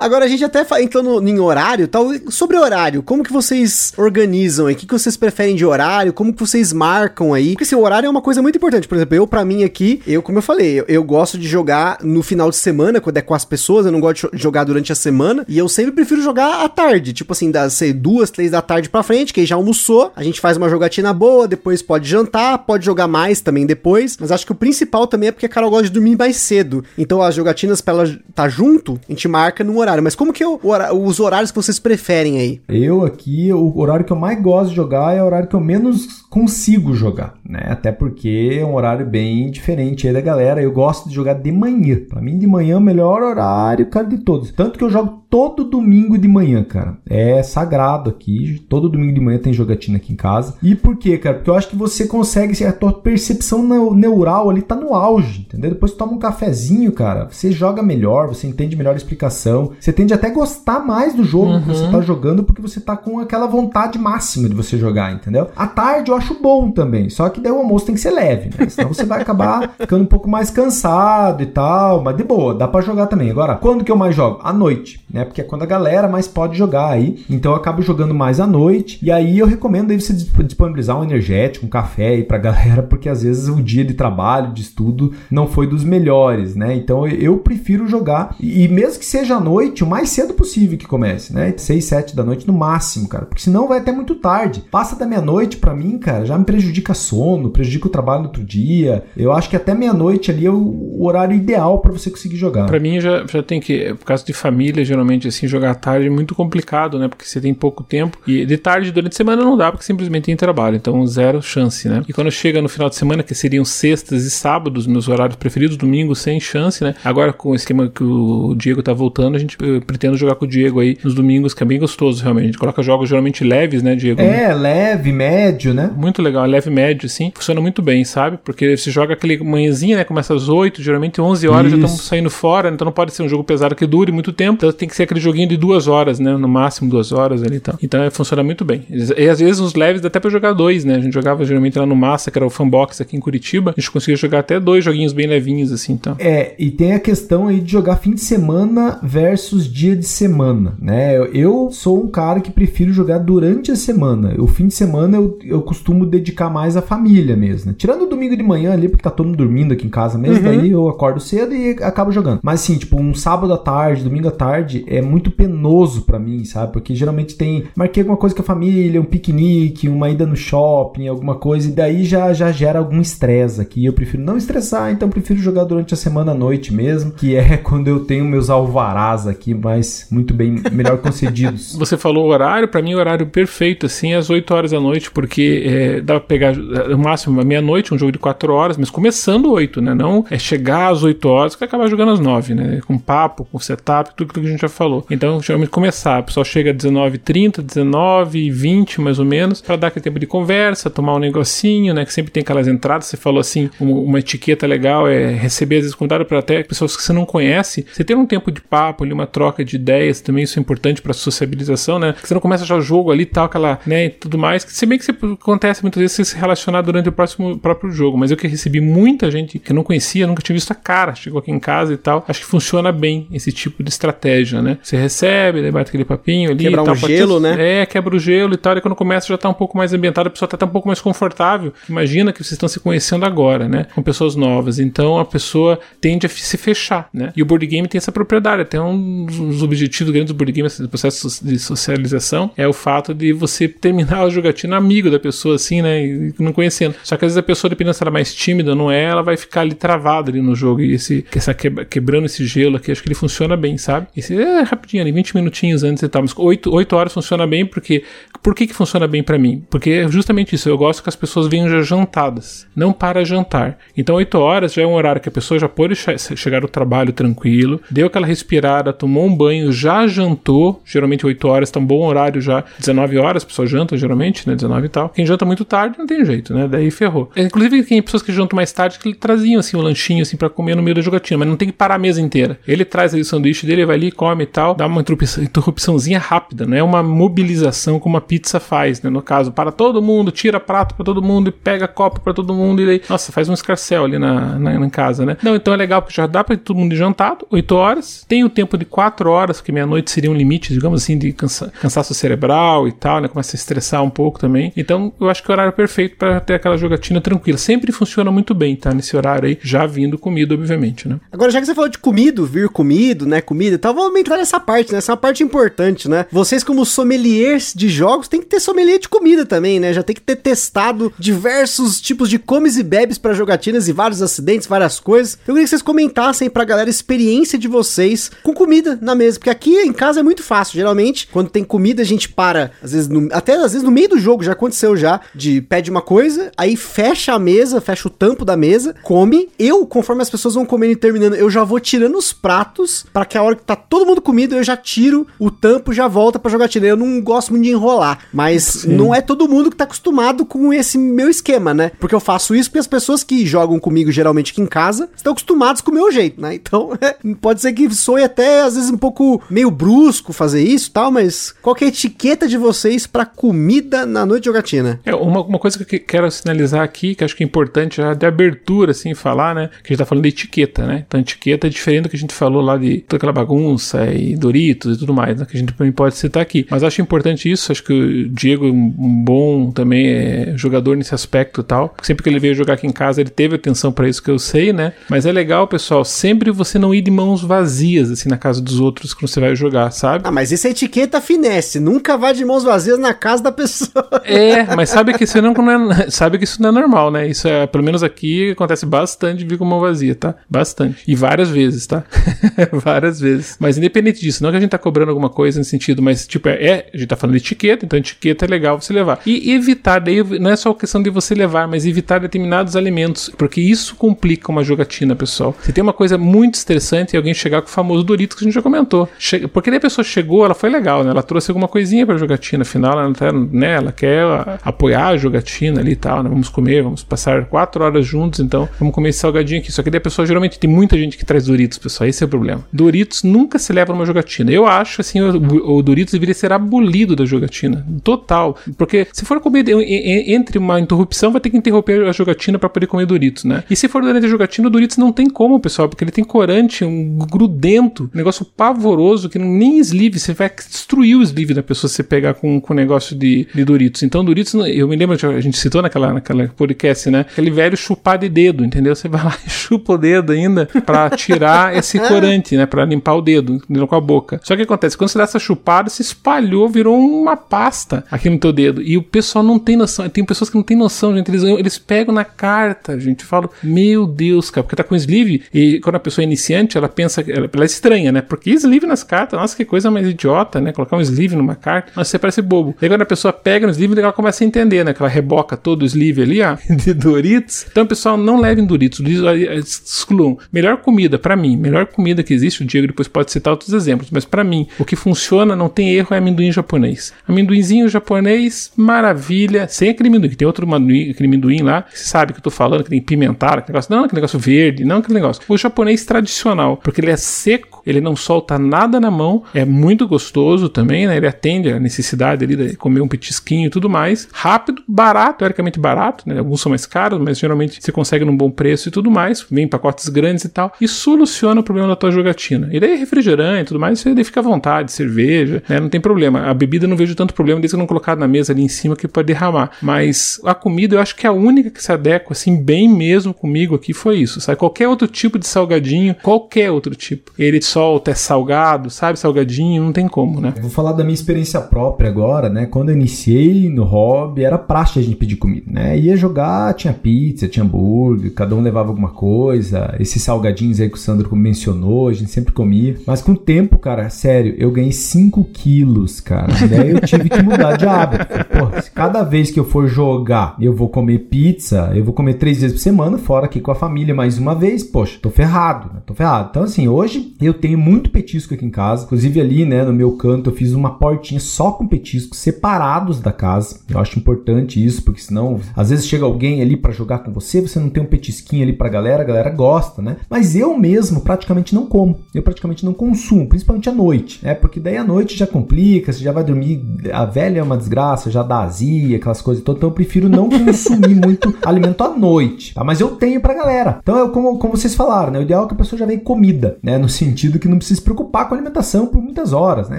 Agora a gente até entrando em horário tal. Sobre horário, como que vocês organizam aí? O que, que vocês preferem de horário? Como que vocês marcam aí? Porque esse horário é uma coisa muito importante. Por exemplo, eu, pra mim aqui, eu, como eu falei, eu, eu gosto de jogar no final de semana, quando é com as pessoas, eu não gosto de jo- jogar durante a semana. E eu sempre prefiro jogar à tarde, tipo assim, das sei, duas, três da tarde pra frente, que aí já almoçou, a gente faz uma jogatina boa, depois pode jantar, pode jogar mais também depois. Mas acho que o principal também é porque a Carol gosta de dormir mais cedo. Então as jogatinas pra ela estar tá junto, a gente marca num horário. Mas como que é o os horários que vocês preferem aí? Eu aqui, o horário que eu mais gosto de jogar é o horário que eu menos consigo jogar, né? Até porque é um horário bem diferente aí da galera. Eu gosto de jogar de manhã. Pra mim, de manhã é o melhor horário, cara, de todos. Tanto que eu jogo todo domingo de manhã, cara. É sagrado aqui. Todo domingo de manhã tem jogatina aqui em casa. E por quê, cara? Porque eu acho que você consegue, a tua percepção neu- neural ali tá no auge, entendeu? Depois toma um cafezinho, cara, você joga melhor, você entende melhor a explicação. Você tende até a gostar mais do jogo que você tá jogando porque você tá com aquela vontade máxima de você jogar, entendeu? À tarde eu acho bom também, só que daí o almoço tem que ser leve, né? Senão você vai acabar ficando um pouco mais cansado e tal, mas de boa, dá pra jogar também. Agora, quando que eu mais jogo? À noite, né? Né? Porque é quando a galera mais pode jogar aí. Então eu acabo jogando mais à noite. E aí eu recomendo aí você disponibilizar um energético, um café aí pra galera, porque às vezes o dia de trabalho, de estudo, não foi dos melhores, né? Então eu prefiro jogar. E mesmo que seja à noite, o mais cedo possível que comece, né? 6, 7 da noite no máximo, cara. Porque senão vai até muito tarde. Passa da meia-noite para mim, cara, já me prejudica sono, prejudica o trabalho no outro dia. Eu acho que até meia-noite ali é o horário ideal para você conseguir jogar. Para mim já, já tem que, por causa de família, geralmente assim, jogar tarde é muito complicado, né? Porque você tem pouco tempo. E de tarde, durante a semana não dá, porque simplesmente tem trabalho. Então, zero chance, né? E quando chega no final de semana, que seriam sextas e sábados, meus horários preferidos, domingo sem chance, né? Agora com o esquema que o Diego tá voltando, a gente pretende jogar com o Diego aí nos domingos, que é bem gostoso, realmente. A gente coloca jogos geralmente leves, né, Diego? É, leve, médio, né? Muito legal, leve, médio, sim. Funciona muito bem, sabe? Porque você joga aquele manhãzinha, né? Começa às 8, geralmente 11 horas Isso. já estão saindo fora, então não pode ser um jogo pesado que dure muito tempo. Então tem que ser aquele joguinho de duas horas, né? No máximo duas horas ali e tal. Então é, funciona muito bem. E às vezes os leves dá até pra jogar dois, né? A gente jogava geralmente lá no Massa, que era o fanbox aqui em Curitiba. A gente conseguia jogar até dois joguinhos bem levinhos, assim, então. É, e tem a questão aí de jogar fim de semana versus dia de semana, né? Eu sou um cara que prefiro jogar durante a semana. O fim de semana eu, eu costumo dedicar mais à família mesmo, né? Tirando o domingo de manhã ali, porque tá todo mundo dormindo aqui em casa mesmo, uhum. daí eu acordo cedo e acabo jogando. Mas assim, tipo, um sábado à tarde, domingo à tarde, é muito penoso para mim, sabe? Porque geralmente tem. Marquei alguma coisa com a família, um piquenique, uma ida no shopping, alguma coisa, e daí já, já gera algum estresse aqui. Eu prefiro não estressar, então prefiro jogar durante a semana à noite mesmo, que é quando eu tenho meus alvarás aqui, mas muito bem, melhor concedidos. Você falou o horário, para mim o horário perfeito, assim, é às 8 horas da noite, porque é, dá pra pegar no máximo meia-noite, um jogo de 4 horas, mas começando 8, né? Não é chegar às 8 horas que acabar jogando às 9, né? Com papo, com setup, tudo que a gente já falou. Então, geralmente começar, a pessoa chega às 19h30, 19 20 mais ou menos, para dar aquele tempo de conversa, tomar um negocinho, né? Que sempre tem aquelas entradas. Você falou assim, uma, uma etiqueta legal é receber às vezes comentário para até pessoas que você não conhece. Você ter um tempo de papo ali, uma troca de ideias, também isso é importante para sociabilização, né? Que você não começa já o jogo ali, tal, aquela, né, e tudo mais. Que se bem que você, acontece muitas vezes você se relacionar durante o próximo próprio jogo, mas eu que recebi muita gente que eu não conhecia, nunca tinha visto a cara, chegou aqui em casa e tal. Acho que funciona bem esse tipo de estratégia, né? Você recebe, daí bate aquele papinho ali, quebrar tal, um gelo, né? É, quebra o gelo e tal, e quando começa já tá um pouco mais ambientado, a pessoa tá, tá um pouco mais confortável. Imagina que vocês estão se conhecendo agora, né? Com pessoas novas. Então a pessoa tende a se fechar, né? E o board game tem essa propriedade, até um dos objetivos grandes do board game, esse processo de socialização, é o fato de você terminar a jogatina amigo da pessoa, assim, né? E não conhecendo. Só que às vezes a pessoa, dependendo se ela é mais tímida ou não é, ela vai ficar ali travada ali no jogo. E esse, essa quebrando esse gelo aqui, acho que ele funciona bem, sabe? Esse é rapidinho ali, 20 minutinhos antes e tal. Mas 8, 8 horas funciona bem porque. Por que, que funciona bem para mim? Porque é justamente isso. Eu gosto que as pessoas venham já jantadas, não para jantar. Então 8 horas já é um horário que a pessoa já pode chegar ao trabalho tranquilo, deu aquela respirada, tomou um banho, já jantou. Geralmente 8 horas tá um bom horário já. 19 horas a pessoa janta geralmente, né? 19 e tal. Quem janta muito tarde não tem jeito, né? Daí ferrou. Inclusive tem pessoas que jantam mais tarde que traziam assim o um lanchinho assim para comer no meio da jogatina, mas não tem que parar a mesa inteira. Ele traz ali o sanduíche dele, vai ali, come e tal, dá uma interrupçãozinha rápida, não é uma mobilização como a pizza faz, né? No caso, para todo mundo, tira prato para todo mundo e pega copo para todo mundo e daí, nossa, faz um escarcel ali na, na, na, casa, né? Não, então é legal porque já dá para todo mundo jantado, 8 horas, tem o tempo de 4 horas, que meia-noite seria um limite, digamos assim, de cansa cansaço cerebral e tal, né? Começa a estressar um pouco também. Então, eu acho que é o horário perfeito para ter aquela jogatina tranquila. Sempre funciona muito bem, tá? Nesse horário aí, já vindo comida, obviamente, né? Agora, já que você falou de comido, vir comido, né? Comida e tal, vamos entrar nessa parte, né? Essa é uma parte importante, né? Vocês, como sommeliers de jogos, tem que ter sommelier de comida também, né? Já tem que ter testado diversos tipos de comes e bebes para jogatinas e vários acidentes, várias coisas. Eu queria que vocês comentassem pra galera a experiência de vocês com comida na mesa, porque aqui em casa é muito fácil. Geralmente, quando tem comida, a gente para, às vezes, no, até às vezes no meio do jogo, já aconteceu já, de pede uma coisa, aí fecha a mesa, fecha o tampo da mesa, come. Eu, conforme as pessoas vão comendo e terminando, eu já vou tirando os pratos para que a hora que tá todo mundo comido, eu já tiro o tampo, já volta pra jogatina. Eu não gosto muito de enrolar, mas Sim. não é todo mundo que tá acostumado com esse meu esquema, né? Porque eu faço isso porque as pessoas que jogam comigo geralmente aqui em casa estão acostumados com o meu jeito, né? Então, pode ser que soe até às vezes um pouco meio brusco fazer isso, tal, mas qual que é a etiqueta de vocês para comida na noite de jogatina? É, uma, uma coisa que eu quero sinalizar aqui, que acho que é importante já de abertura assim falar, né? Que a gente tá falando de etiqueta, né? Então, etiqueta é diferente do que a gente falou lá de toda aquela bagunça, né? E Doritos e tudo mais, né? Que a gente também pode citar aqui. Mas acho importante isso, acho que o Diego é um bom também é, jogador nesse aspecto e tal. Sempre que ele veio jogar aqui em casa, ele teve atenção para isso que eu sei, né? Mas é legal, pessoal, sempre você não ir de mãos vazias, assim, na casa dos outros quando você vai jogar, sabe? Ah, mas isso é etiqueta finesse. Nunca vai de mãos vazias na casa da pessoa. É, mas sabe que isso não é, sabe que isso não é normal, né? Isso é, pelo menos aqui, acontece bastante vir com mão vazia, tá? Bastante. E várias vezes, tá? várias vezes. Mas independente disso, não que a gente tá cobrando alguma coisa nesse sentido, mas tipo, é, é a gente tá falando de etiqueta, então etiqueta é legal você levar. E evitar, daí não é só questão de você levar, mas evitar determinados alimentos, porque isso complica uma jogatina, pessoal. Se tem uma coisa muito estressante e alguém chegar com o famoso Doritos que a gente já comentou. Che porque daí a pessoa chegou, ela foi legal, né? Ela trouxe alguma coisinha pra jogatina, afinal ela, tá, né, ela quer apoiar a jogatina ali e tal, né? Vamos comer, vamos passar quatro horas juntos, então vamos comer esse salgadinho aqui. Só que daí a pessoa geralmente tem muita gente que traz Doritos, pessoal. Esse é o problema. Doritos nunca se leva numa jogatina. Eu acho assim, o, o Doritos deveria ser abolido da jogatina. Total. Porque se for comer entre uma interrupção, vai ter que interromper a jogatina para poder comer Doritos, né? E se for durante a jogatina, o Doritos não tem como, pessoal, porque ele tem corante, um grudento, um negócio pavoroso que nem sleeve, você vai destruir o sleeve da pessoa se você pegar com o negócio de, de Doritos. Então, Doritos, eu me lembro, a gente citou naquela, naquela podcast, né? Aquele velho chupar de dedo, entendeu? Você vai lá e chupa o dedo ainda para tirar esse corante, né? Para limpar o dedo com a boca. Só que acontece, quando você dá essa chupada, se espalhou, virou uma pasta aqui no teu dedo. E o pessoal não tem noção. Tem pessoas que não tem noção, gente. Eles, eles pegam na carta, gente. Falam, meu Deus, cara, porque tá com sleeve. E quando a pessoa é iniciante, ela pensa, ela, ela é estranha, né? Porque sleeve nas cartas, nossa, que coisa mais idiota, né? Colocar um sleeve numa carta, nossa, você parece bobo. E quando a pessoa pega no sleeve, ela começa a entender, né? Que ela reboca todo o sleeve ali, ó, de Doritos. Então, pessoal, não levem Doritos. Excluam. Melhor comida, para mim, melhor comida que existe, o Diego depois pode citar outros exemplos, mas para mim, o que funciona, não tem erro, é amendoim japonês. Amendoinzinho japonês, maravilha, sem aquele amendoim, que tem outro amendoim, aquele amendoim lá, que sabe que eu tô falando, que tem pimentar, aquele negócio, não, aquele negócio verde, não aquele negócio. O japonês tradicional, porque ele é seco, ele não solta nada na mão, é muito gostoso também, né? Ele atende a necessidade ali de comer um petisquinho e tudo mais. Rápido, barato, teoricamente barato, né? Alguns são mais caros, mas geralmente você consegue num bom preço e tudo mais. Vem em pacotes grandes e tal. E soluciona o problema da tua jogatina. E daí refrigerante e tudo mais, você fica à vontade, cerveja, né? Não tem problema. A bebida não vejo tanto problema desde que não colocar na mesa ali em cima que pode derramar. Mas a comida eu acho que é a única que se adequa, assim, bem mesmo comigo aqui foi isso, sabe? Qualquer outro tipo de salgadinho, qualquer outro tipo. Ele solta, é salgado, sabe? Salgadinho, não tem como, né? Eu vou falar da minha experiência própria agora, né? Quando eu iniciei no hobby, era praxe a gente pedir comida, né? Ia jogar, tinha pizza, tinha hambúrguer, cada um levava alguma coisa. Esses salgadinhos aí que o Sandro mencionou, a gente sempre comia. Mas com tempo, cara, sério, eu ganhei 5 quilos, cara. Daí eu tive que mudar de hábito. Pô, se cada vez que eu for jogar eu vou comer pizza, eu vou comer três vezes por semana, fora aqui com a família mais uma vez, poxa, tô ferrado, né? Tô ferrado. Então, assim, hoje eu tenho muito petisco aqui em casa. Inclusive, ali, né, no meu canto, eu fiz uma portinha só com petiscos separados da casa. Eu acho importante isso, porque senão, às vezes chega alguém ali para jogar com você, você não tem um petisquinho ali pra galera, a galera gosta, né? Mas eu mesmo praticamente não como. Eu praticamente não consumo, principalmente à noite, né? Porque daí à noite já complica, você já vai dormir. A velha é uma desgraça, já dá azia, aquelas coisas todas. Então eu prefiro não consumir muito alimento à noite, tá? Mas eu tenho pra galera. Então, eu, como, como vocês falaram, né? O ideal é que a pessoa já venha comida, né? No sentido que não precisa se preocupar com a alimentação por muitas horas, né?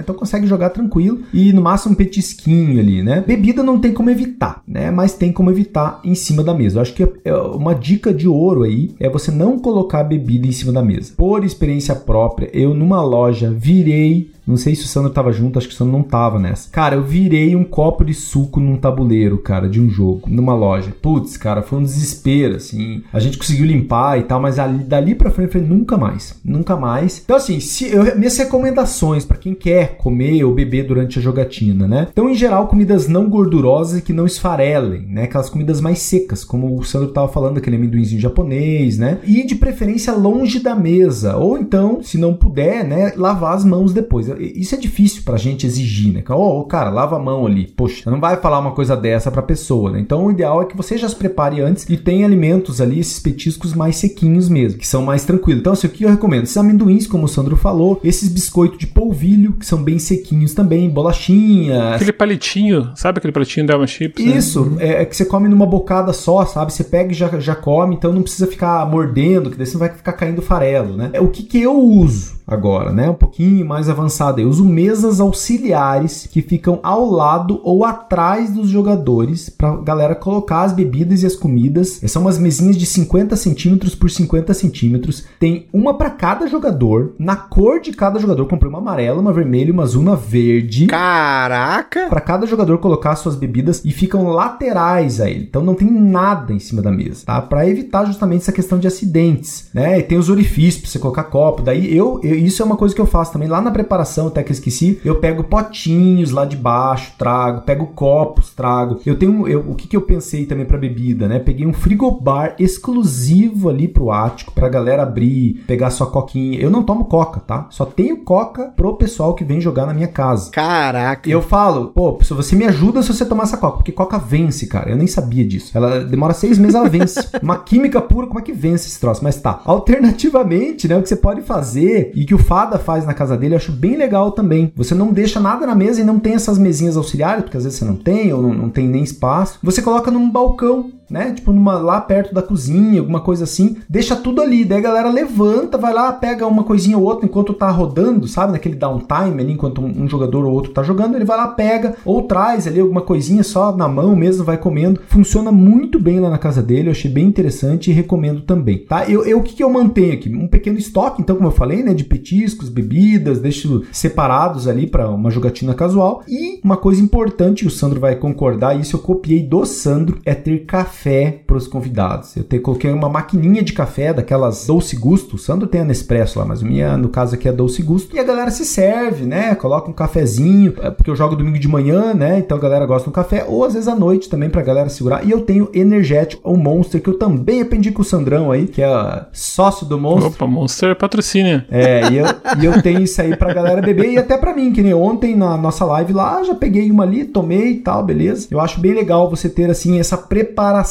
Então consegue jogar tranquilo e no máximo um petisquinho ali, né? Bebida não tem como evitar, né? Mas tem como evitar em cima da mesa. Eu acho que é uma dica de ouro aí é você não colocar bebida em cima da mesa. Por experiência própria, eu numa loja virei não sei se o Sandro tava junto, acho que o Sandro não tava nessa. Cara, eu virei um copo de suco num tabuleiro, cara, de um jogo, numa loja. Putz, cara, foi um desespero, assim. A gente conseguiu limpar e tal, mas ali, dali pra frente, falei, nunca mais. Nunca mais. Então, assim, se eu, minhas recomendações para quem quer comer ou beber durante a jogatina, né? Então, em geral, comidas não gordurosas e que não esfarelem, né? Aquelas comidas mais secas, como o Sandro tava falando, aquele amendoinzinho japonês, né? E de preferência longe da mesa. Ou então, se não puder, né, lavar as mãos depois isso é difícil pra gente exigir, né? Ô, oh, cara, lava a mão ali. Poxa, não vai falar uma coisa dessa pra pessoa, né? Então o ideal é que você já se prepare antes e tenha alimentos ali, esses petiscos mais sequinhos mesmo, que são mais tranquilos. Então, assim, o que eu recomendo? Esses amendoins, como o Sandro falou, esses biscoitos de polvilho, que são bem sequinhos também, bolachinha. Aquele palitinho, sabe aquele palitinho da Chips? Né? Isso, né? é, é, que você come numa bocada só, sabe? Você pega e já, já come, então não precisa ficar mordendo, que daí você não vai ficar caindo farelo, né? É o que, que eu uso agora, né? Um pouquinho mais avançado. Eu uso mesas auxiliares que ficam ao lado ou atrás dos jogadores para galera colocar as bebidas e as comidas. São umas mesinhas de 50 centímetros por 50 centímetros. Tem uma para cada jogador, na cor de cada jogador. Comprei uma amarela, uma vermelha, uma azul, uma verde. Caraca! Para cada jogador colocar suas bebidas e ficam laterais a ele. Então não tem nada em cima da mesa, tá? Para evitar justamente essa questão de acidentes, né? E tem os orifícios para você colocar copo. Daí eu, eu, isso é uma coisa que eu faço também lá na preparação, até que eu esqueci. Eu pego potinhos lá de baixo, trago, pego copos, trago. Eu tenho eu, o que, que eu pensei também para bebida, né? Peguei um frigobar exclusivo ali pro ático pra galera abrir, pegar sua coquinha. Eu não tomo coca, tá? Só tenho coca pro pessoal que vem jogar na minha casa. Caraca! Eu falo, pô, se você me ajuda se você tomar essa coca, porque coca vence, cara. Eu nem sabia disso. Ela demora seis meses, ela vence. Uma química pura, como é que vence esse troço? Mas tá. Alternativamente, né? O que você pode fazer e que o Fada faz na casa dele, eu acho bem legal também. Você não deixa nada na mesa e não tem essas mesinhas auxiliares, porque às vezes você não tem ou não, não tem nem espaço. Você coloca num balcão né? Tipo numa lá perto da cozinha, alguma coisa assim. Deixa tudo ali, daí a galera levanta, vai lá, pega uma coisinha ou outra enquanto tá rodando, sabe? Naquele downtime ali, enquanto um, um, jogador ou outro tá jogando, ele vai lá, pega ou traz ali alguma coisinha só na mão mesmo, vai comendo. Funciona muito bem lá na casa dele, eu achei bem interessante e recomendo também, tá? Eu, eu o que, que eu mantenho aqui? Um pequeno estoque, então, como eu falei, né? De petiscos, bebidas, deixo separados ali para uma jogatina casual. E uma coisa importante, o Sandro vai concordar, isso eu copiei do Sandro, é ter café café para os convidados. Eu te, coloquei uma maquininha de café, daquelas Dolce Gusto. O Sandro tem a Nespresso lá, mas minha, no caso aqui, é Dolce Gusto. E a galera se serve, né? Coloca um cafezinho, é, porque eu jogo domingo de manhã, né? Então a galera gosta do café, ou às vezes à noite também pra galera segurar. E eu tenho energético, o Monster, que eu também aprendi com o Sandrão aí, que é sócio do Monster. Opa, Monster patrocínio. É, e eu, e eu tenho isso aí pra galera beber e até pra mim, que nem ontem na nossa live lá, já peguei uma ali, tomei e tal, beleza. Eu acho bem legal você ter assim essa preparação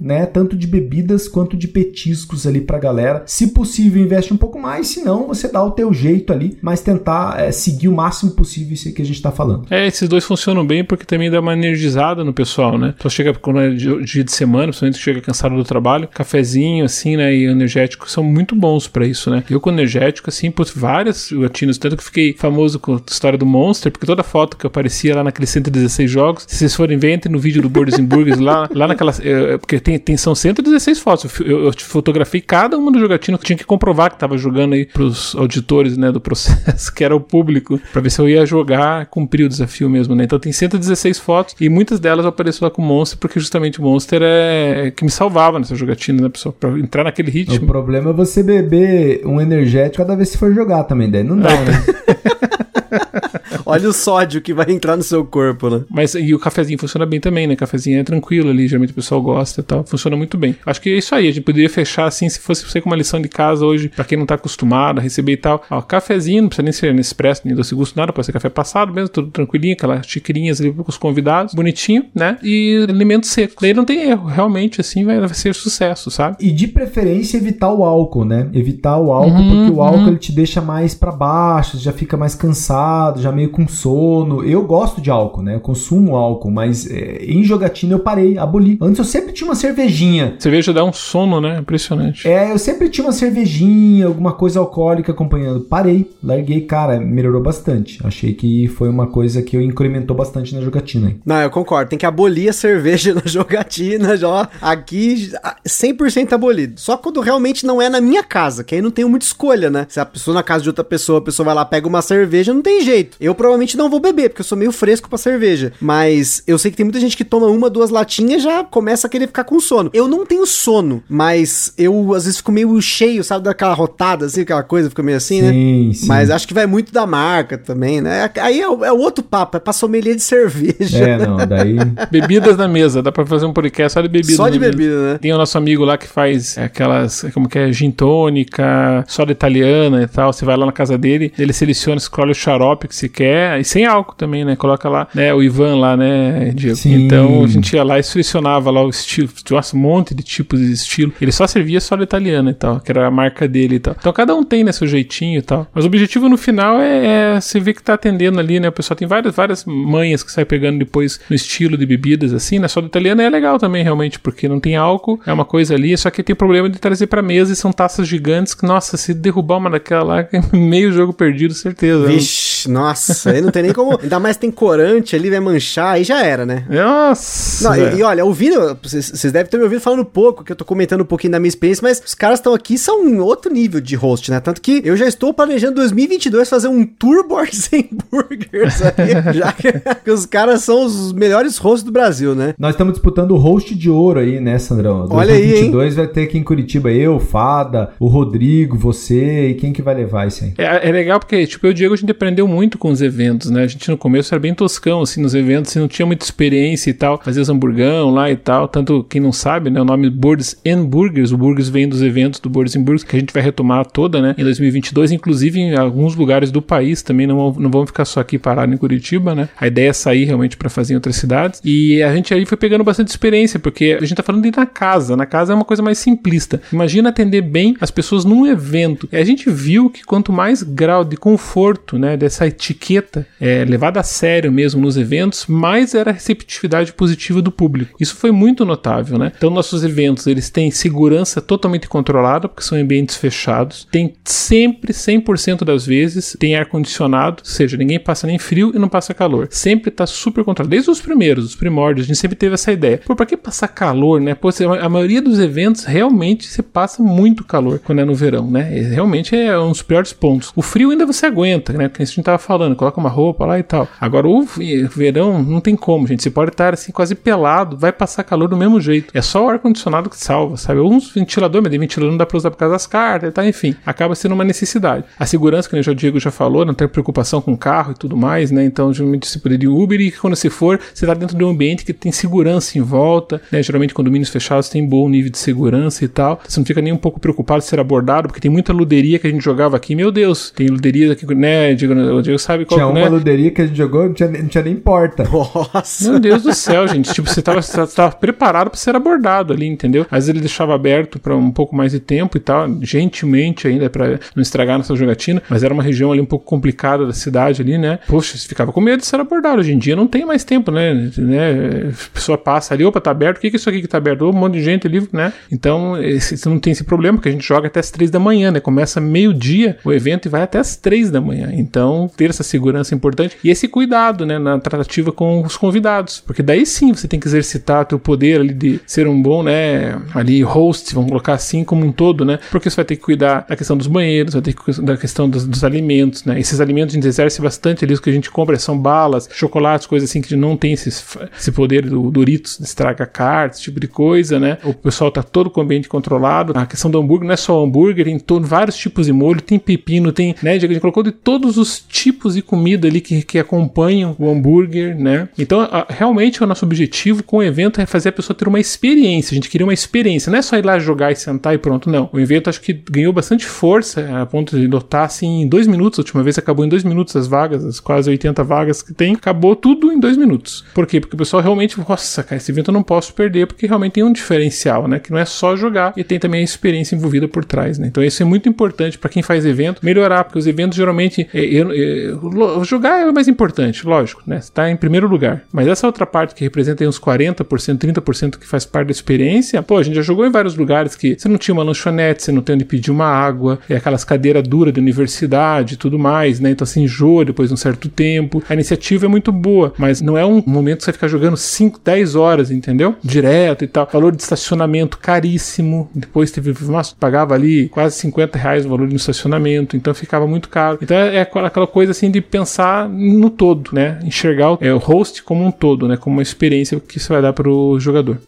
né, tanto de bebidas quanto de petiscos ali pra galera. Se possível, investe um pouco mais, se não, você dá o teu jeito ali, mas tentar é, seguir o máximo possível isso que a gente tá falando. É, esses dois funcionam bem porque também dá uma energizada no pessoal, né? Então chega quando é dia de semana, principalmente chega cansado do trabalho, cafezinho assim, né, e energético são muito bons para isso, né? Eu com energético assim, por várias jogatinhas, tanto que fiquei famoso com a história do Monster, porque toda foto que aparecia lá naqueles 116 jogos, se vocês forem ver, entrem no vídeo do Borders Burgers lá, lá naquela é, porque tem, tem, são 116 fotos. Eu, eu, eu fotografei cada uma do jogatino que tinha que comprovar que tava jogando aí pros auditores, né, do processo, que era o público, para ver se eu ia jogar, cumprir o desafio mesmo, né? Então tem 116 fotos e muitas delas apareceram lá com o Monster, porque justamente o Monster é, é que me salvava nessa jogatina, né, pessoal? Pra entrar naquele ritmo. O problema é você beber um energético cada vez que for jogar também, daí não dá, né? Olha o sódio que vai entrar no seu corpo, né? Mas e o cafezinho funciona bem também, né? Cafezinho é tranquilo ali, geralmente o pessoal gosta e tal. Funciona muito bem. Acho que é isso aí. A gente poderia fechar assim, se fosse você com uma lição de casa hoje, pra quem não tá acostumado a receber e tal. Ó, cafezinho, não precisa nem ser Nespresso, nem doce gusto, nada. Pode ser café passado mesmo, tudo tranquilinho, aquelas xicrinhas ali com os convidados, bonitinho, né? E alimento seco. Daí não tem erro. Realmente, assim, vai, vai ser sucesso, sabe? E de preferência evitar o álcool, né? Evitar o álcool, uhum, porque o álcool uhum. ele te deixa mais para baixo, já fica mais cansado, já meio com sono. Eu gosto de álcool, né? Eu consumo álcool, mas é, em jogatina eu parei, aboli. Antes eu sempre tinha uma cervejinha. Cerveja dá um sono, né? Impressionante. É, eu sempre tinha uma cervejinha, alguma coisa alcoólica acompanhando. Parei, larguei, cara, melhorou bastante. Achei que foi uma coisa que eu incrementou bastante na jogatina. Não, eu concordo. Tem que abolir a cerveja na jogatina, já. Aqui, 100% abolido. Só quando realmente não é na minha casa, que aí não tenho muita escolha, né? Se a pessoa na casa de outra pessoa, a pessoa vai lá, pega uma cerveja, não tem jeito. Eu provavelmente não vou beber, porque eu sou meio fresco pra cerveja. Mas eu sei que tem muita gente que toma uma, duas latinhas já começa a querer ficar com sono. Eu não tenho sono, mas eu às vezes fico meio cheio, sabe, daquela rotada, assim, aquela coisa, fica meio assim, né? sim, né? Sim. Mas acho que vai muito da marca também, né? Aí é, é outro papo, é pra sommelier de cerveja. É, não, daí... Bebidas na mesa, dá pra fazer um podcast só de bebida. Só de bebida, mesa. né? Tem o nosso amigo lá que faz aquelas, como que é, gin tônica, soda italiana e tal. Você vai lá na casa dele, ele seleciona, escolhe o xarope que você quer É, e sem álcool também, né? Coloca lá, né, o Ivan lá, né, Diego? Sim. Então a gente ia lá e selecionava lá o estilo, tinha um monte de tipos de estilo. Ele só servia solo italiano e tal, que era a marca dele e tal. Então cada um tem, né, seu jeitinho e tal. Mas o objetivo no final é, é você ver que tá atendendo ali, né? O pessoal tem várias, várias manhas que sai pegando depois no estilo de bebidas, assim, né? Solo italiano é legal também, realmente, porque não tem álcool, é uma coisa ali, só que tem problema de trazer pra mesa e são taças gigantes que, nossa, se derrubar uma daquela lá, meio jogo perdido, certeza. Vixe, nossa, aí não tem nem como. Ainda mais tem corante ali, vai manchar, aí já era, né? Nossa! Não, e, e olha, ouvindo, vocês vocês devem ter me ouvido falando pouco, que eu tô comentando um pouquinho da minha experiência, mas os caras estão aqui são um outro nível de host, né? Tanto que eu já estou planejando 2022 fazer um tour Boards and Burgers aí, já que, que os caras são os melhores hosts do Brasil, né? Nós estamos disputando o host de ouro aí, né, Sandrão? Olha aí, 2022 vai ter aqui em Curitiba eu, Fada, o Rodrigo, você e quem que vai levar isso aí? É, é legal porque, tipo, eu e o Diego, a gente aprendeu muito com os eventos, né? A gente no começo era bem toscão, assim, nos eventos, assim, não tinha muita experiência e tal, fazia os hamburgão lá e tal, tanto quem não sabe, né, o nome Boards and Burgers, o Burgers vem dos eventos do Boards and Burgers, que a gente vai retomar toda, né, em 2022, inclusive em alguns lugares do país também, não, não vão ficar só aqui parados em Curitiba, né? A ideia é sair realmente para fazer em outras cidades, e a gente aí foi pegando bastante experiência, porque a gente tá falando de ir na casa, na casa é uma coisa mais simplista. Imagina atender bem as pessoas num evento. E a gente viu que quanto mais grau de conforto, né, dessa etiqueta é, levada a sério mesmo nos eventos, mais era a receptividade positiva do público. Isso foi muito notável, né? Então nossos eventos, eles têm segurança totalmente controlada, porque são ambientes fechados. Tem sempre 100% das vezes tem ar condicionado, ou seja, ninguém passa nem frio e não passa calor. Sempre tá super controlado. Desde os primeiros, os primórdios, a gente sempre teve essa ideia. Pô, pra que passar calor, né? Pô, a maioria dos eventos realmente você passa muito calor quando é no verão, né? Realmente é um dos piores pontos. O frio ainda você aguenta, né? Que a gente tava falando, coloca uma roupa lá e tal. Agora o verão não tem como, gente. Você pode estar assim quase pelado, vai passar calor do mesmo jeito. É só o ar condicionado que salva, sabe? Uns ventilador, mas de ventilador não dá pra usar por causa das cartas e tal, enfim. Acaba sendo uma necessidade. A segurança, que o Diego já falou, não tem preocupação com carro e tudo mais, né? Então, geralmente você poderia ir Uber e quando você for, você tá dentro de um ambiente que tem segurança em volta, né? Geralmente condomínios fechados tem bom nível de segurança e tal. Você não fica nem um pouco preocupado de ser abordado, porque tem muita luderia que a gente jogava aqui. Meu Deus, tem luderia aqui, né? Diego, o Diego sabe qual Tinha que, uma né? luderia que a gente jogou, não tinha, não tinha nem porta. Nossa. Meu Deus do céu, gente. Tipo, você tava, você tava preparado pra ser abordado ali, entendeu? Às vezes ele deixava aberto pra um pouco mais de tempo e tal, gentilmente ainda, pra não estragar nossa jogatina, mas era uma região ali um pouco complicada da cidade ali, né? Poxa, você ficava com medo de ser abordado. Hoje em dia não tem mais tempo, né? né? A pessoa passa ali, opa, tá aberto, o que é isso aqui que tá aberto? Um monte de gente ali, né? Então, esse, você não tem esse problema, porque a gente joga até as três da manhã, né? Começa meio-dia o evento e vai até as três da manhã. Então, ter essa segurança importante e esse cuidado, né, na tratativa com os convidados, porque daí sim você tem que exercitar teu poder ali de ser um bom, né, ali host, vamos colocar assim como um todo, né? Porque você vai ter que cuidar da questão dos banheiros, vai ter que cuidar da questão dos, dos alimentos, né? Esses alimentos a gente exerce bastante ali, os que a gente compra são balas, chocolates, coisas assim que não tem esses, esse poder do Doritos, estraga cartas, tipo de coisa, né? O pessoal tá todo com o ambiente controlado. A questão do hambúrguer não é só hambúrguer, tem todo, vários tipos de molho, tem pepino, tem, né? A gente colocou de todos os tipos de comida ali que, que acompanham o hambúrguer, né? Então, a- realmente o nosso objetivo com o evento é fazer a pessoa ter uma experiência. A gente queria uma experiência, não é só ir lá jogar e sentar e pronto, não. O evento acho que ganhou bastante força a ponto de lotar assim em dois minutos. A última vez acabou em dois minutos as vagas, as quase 80 vagas que tem, acabou tudo em dois minutos. Por quê? Porque o pessoal realmente, nossa, cara, esse evento eu não posso perder, porque realmente tem um diferencial, né? Que não é só jogar e tem também a experiência envolvida por trás, né? Então isso é muito importante para quem faz evento, melhorar, porque os eventos geralmente é, lo- jogar é o mais importante, lógico, né? Está em primeiro lugar. Mas essa outra parte que representa uns 40%, 30% que faz parte da experiência, pô, a gente já jogou em vários lugares que você não tinha uma lanchonete, você não tem onde pedir uma água, é aquelas cadeiras duras de universidade e tudo mais, né? Então assim, enjoa depois de um certo tempo. A iniciativa é muito boa, mas não é um momento que você ficar jogando 5, 10 horas, entendeu? Direto e tal. Valor de estacionamento caríssimo. Depois teve, nossa, pagava ali quase 50 reais o valor no estacionamento, então ficava muito caro. Então é aquela coisa assim de pensar no todo, né? Enxergar o, é, o host como um todo, né? Como uma experiência que isso vai dar para o jogador.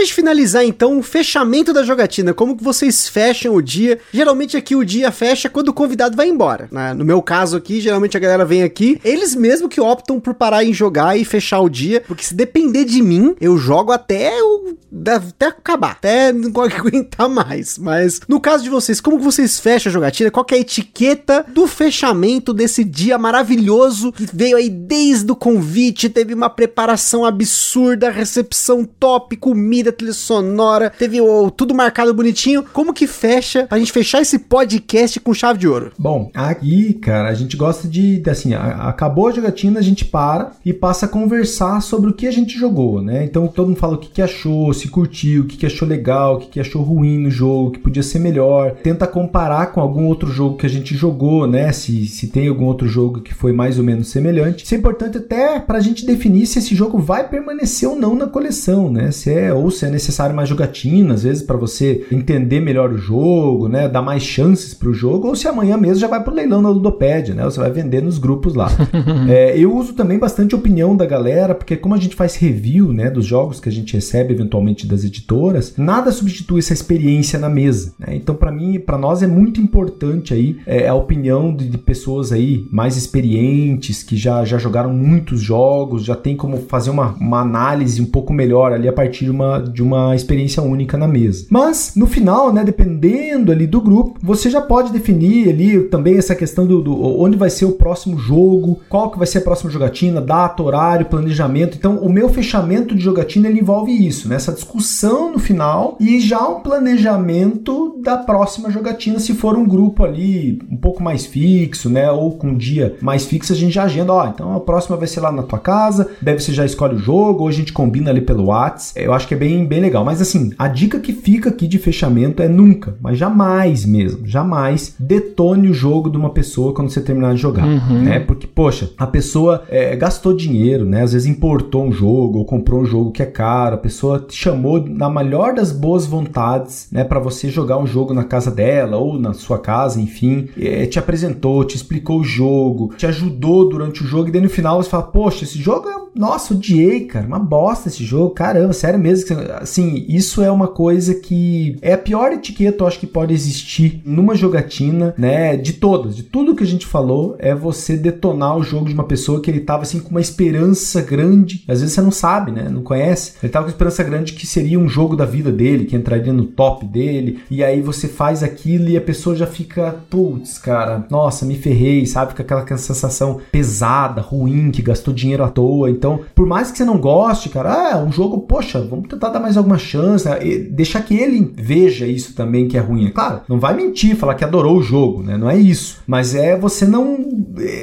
Gente finalizar então o fechamento da jogatina, como que vocês fecham o dia? Geralmente aqui o dia fecha quando o convidado vai embora. Né? No meu caso aqui, geralmente a galera vem aqui, eles mesmo que optam por parar em jogar e fechar o dia, porque se depender de mim, eu jogo até o até acabar, até não aguentar mais. Mas no caso de vocês, como que vocês fecham a jogatina? Qual é a etiqueta do fechamento desse dia maravilhoso que veio aí desde o convite, teve uma preparação absurda, recepção top, comida, trilha sonora, teve oh, tudo marcado bonitinho. Como que fecha pra gente fechar esse podcast com chave de ouro? Bom, aqui, cara, a gente gosta de, assim, acabou a jogatina, a gente para e passa a conversar sobre o que a gente jogou, né? Então todo mundo fala o que, que achou, se curtiu, o que, que achou legal, o que, que achou ruim no jogo, que podia ser melhor. Tenta comparar com algum outro jogo que a gente jogou, né? Se, se tem algum outro jogo que foi mais ou menos semelhante. Isso é importante até pra gente definir se esse jogo vai permanecer ou não na coleção, né? Se é ou se é necessário mais jogatina, às vezes para você entender melhor o jogo, né? Dar mais chances pro jogo, ou se amanhã mesmo já vai pro leilão na Ludopédia, né? Você vai vender nos grupos lá. é, eu uso também bastante a opinião da galera, porque como a gente faz review, né, dos jogos que a gente recebe eventualmente das editoras, nada substitui essa experiência na mesa. Né? Então, para mim, para nós é muito importante aí é, a opinião de, de, pessoas aí mais experientes que já, já jogaram muitos jogos, já tem como fazer uma, uma análise um pouco melhor ali a partir de uma, de uma experiência única na mesa. Mas no final, né, dependendo ali do grupo, você já pode definir ali também essa questão do, do onde vai ser o próximo jogo, qual que vai ser a próxima jogatina, data, horário, planejamento. Então, o meu fechamento de jogatina ele envolve isso, né? Essa discussão no final e já um planejamento da próxima jogatina, se for um grupo ali um pouco mais fixo, né? Ou com um dia mais fixo, a gente já agenda, ó, então a próxima vai ser lá na tua casa, deve você já escolhe o jogo, ou a gente combina ali pelo WhatsApp. Eu acho que é bem, bem legal. Mas assim, a dica que fica aqui de fechamento é nunca, mas jamais mesmo, jamais detone o jogo de uma pessoa quando você terminar de jogar, uhum. né? Porque, poxa, a pessoa é, gastou dinheiro, né? Às vezes importou um jogo ou comprou um jogo que é caro, a pessoa te chamou na melhor das boas vontades, né? Para você jogar um jogo na casa dela ou na sua casa, enfim, é, te apresentou, te explicou o jogo, te ajudou durante o jogo e daí no final você fala, poxa, esse jogo é nossa, odiei, cara. Uma bosta esse jogo. Caramba, sério mesmo. Assim, isso é uma coisa que é a pior etiqueta, eu acho que pode existir numa jogatina, né? De todas, de tudo que a gente falou, é você detonar o jogo de uma pessoa que ele tava assim com uma esperança grande. Às vezes você não sabe, né? Não conhece. Ele tava com esperança grande que seria um jogo da vida dele, que entraria no top dele. E aí você faz aquilo e a pessoa já fica, putz, cara, nossa, me ferrei, sabe? Fica aquela, sensação pesada, ruim, que gastou dinheiro à toa. Então, por mais que você não goste, cara, ah, um jogo, poxa, vamos tentar dar mais alguma chance, né? deixar que ele veja isso também que é ruim. É claro, não vai mentir, falar que adorou o jogo, né? Não é isso. Mas é você não.